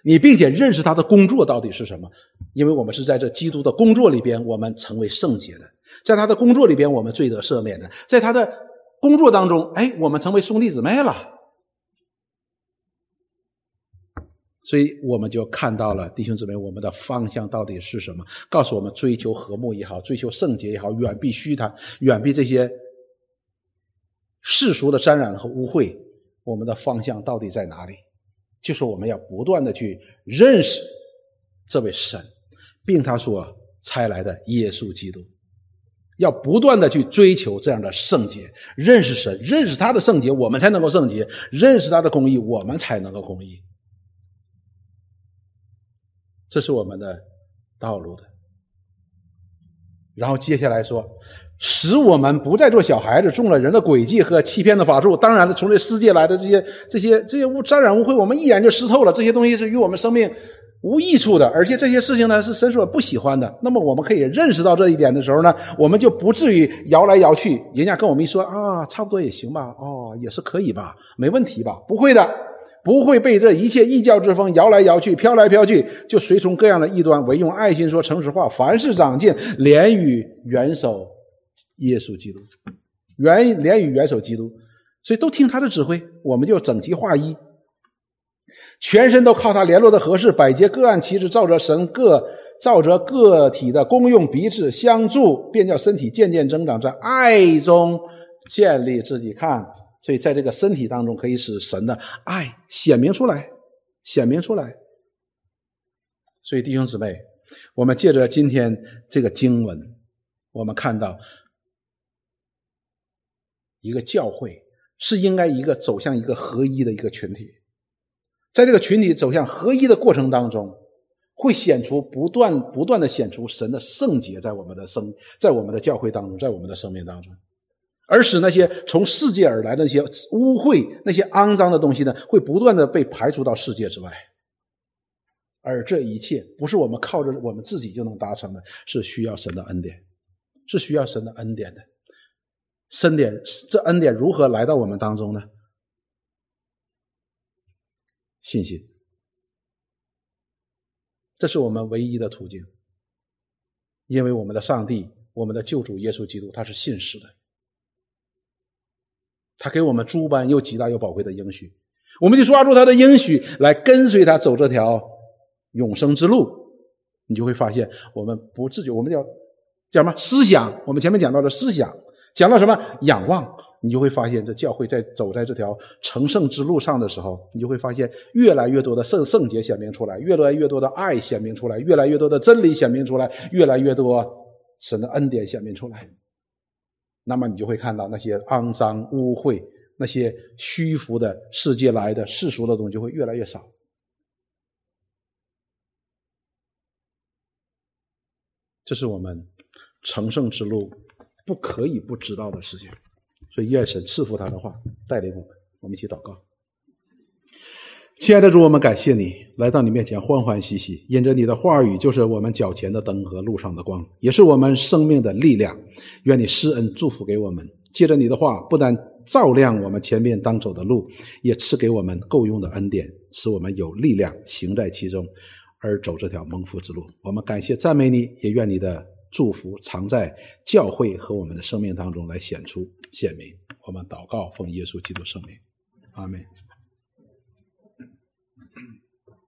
你并且认识他的工作到底是什么？因为我们是在这基督的工作里边，我们成为圣洁的，在他的工作里边，我们罪得赦免的，在他的。工作当中，哎，我们成为兄弟姊妹了，所以我们就看到了弟兄姊妹，我们的方向到底是什么？告诉我们，追求和睦也好，追求圣洁也好，远避虚谈，远避这些世俗的沾染和污秽。我们的方向到底在哪里？就是我们要不断的去认识这位神，并他所差来的耶稣基督。要不断的去追求这样的圣洁，认识神，认识他的圣洁，我们才能够圣洁；认识他的公义，我们才能够公义。这是我们的道路的。然后接下来说，使我们不再做小孩子，中了人的诡计和欺骗的法术。当然了，从这世界来的这些、这些、这些污沾染污秽，我们一眼就湿透了。这些东西是与我们生命。无益处的，而且这些事情呢是神所不喜欢的。那么我们可以认识到这一点的时候呢，我们就不至于摇来摇去。人家跟我们一说啊，差不多也行吧，哦，也是可以吧，没问题吧？不会的，不会被这一切异教之风摇来摇去，飘来飘去，就随从各样的异端，唯用爱心说诚实话，凡事长进，连与元首耶稣基督，元连与元首基督，所以都听他的指挥，我们就整齐划一。全身都靠他联络的合适，百节各按其职，照着神各照着个体的功用彼此相助，便叫身体渐渐增长，在爱中建立自己。看，所以在这个身体当中，可以使神的爱显明出来，显明出来。所以弟兄姊妹，我们借着今天这个经文，我们看到一个教会是应该一个走向一个合一的一个群体，在这个群体走向合一的过程当中，会显出不断不断的显出神的圣洁在我们的生，在我们的教会当中，在我们的生命当中。而使那些从世界而来的那些污秽、那些肮脏的东西呢，会不断的被排除到世界之外。而这一切不是我们靠着我们自己就能达成的，是需要神的恩典，是需要神的恩典的。恩典，这恩典如何来到我们当中呢？信心，这是我们唯一的途径。因为我们的上帝，我们的救主耶稣基督，他是信实的。他给我们诸般又极大又宝贵的应许，我们就抓住他的应许来跟随他走这条永生之路，你就会发现我们不自觉，我们叫叫什么思想？我们前面讲到的思想，讲到什么仰望，你就会发现这教会在走在这条成圣之路上的时候，你就会发现越来越多的圣圣洁显明出来，越来越多的爱显明出来，越来越多的真理显明出来，越来越多神的恩典显明出来。那么你就会看到那些肮脏污秽、那些虚浮的世界来的世俗的东西就会越来越少。这是我们成圣之路不可以不知道的事情。所以愿神赐福他的话带领我们，我们一起祷告。亲爱的主，我们感谢你来到你面前欢欢喜喜，因着你的话语就是我们脚前的灯和路上的光，也是我们生命的力量。愿你施恩祝福给我们，借着你的话，不但照亮我们前面当走的路，也赐给我们够用的恩典，使我们有力量行在其中，而走这条蒙福之路。我们感谢赞美你，也愿你的祝福常在教会和我们的生命当中来显出显明。我们祷告，奉耶稣基督圣名，阿门。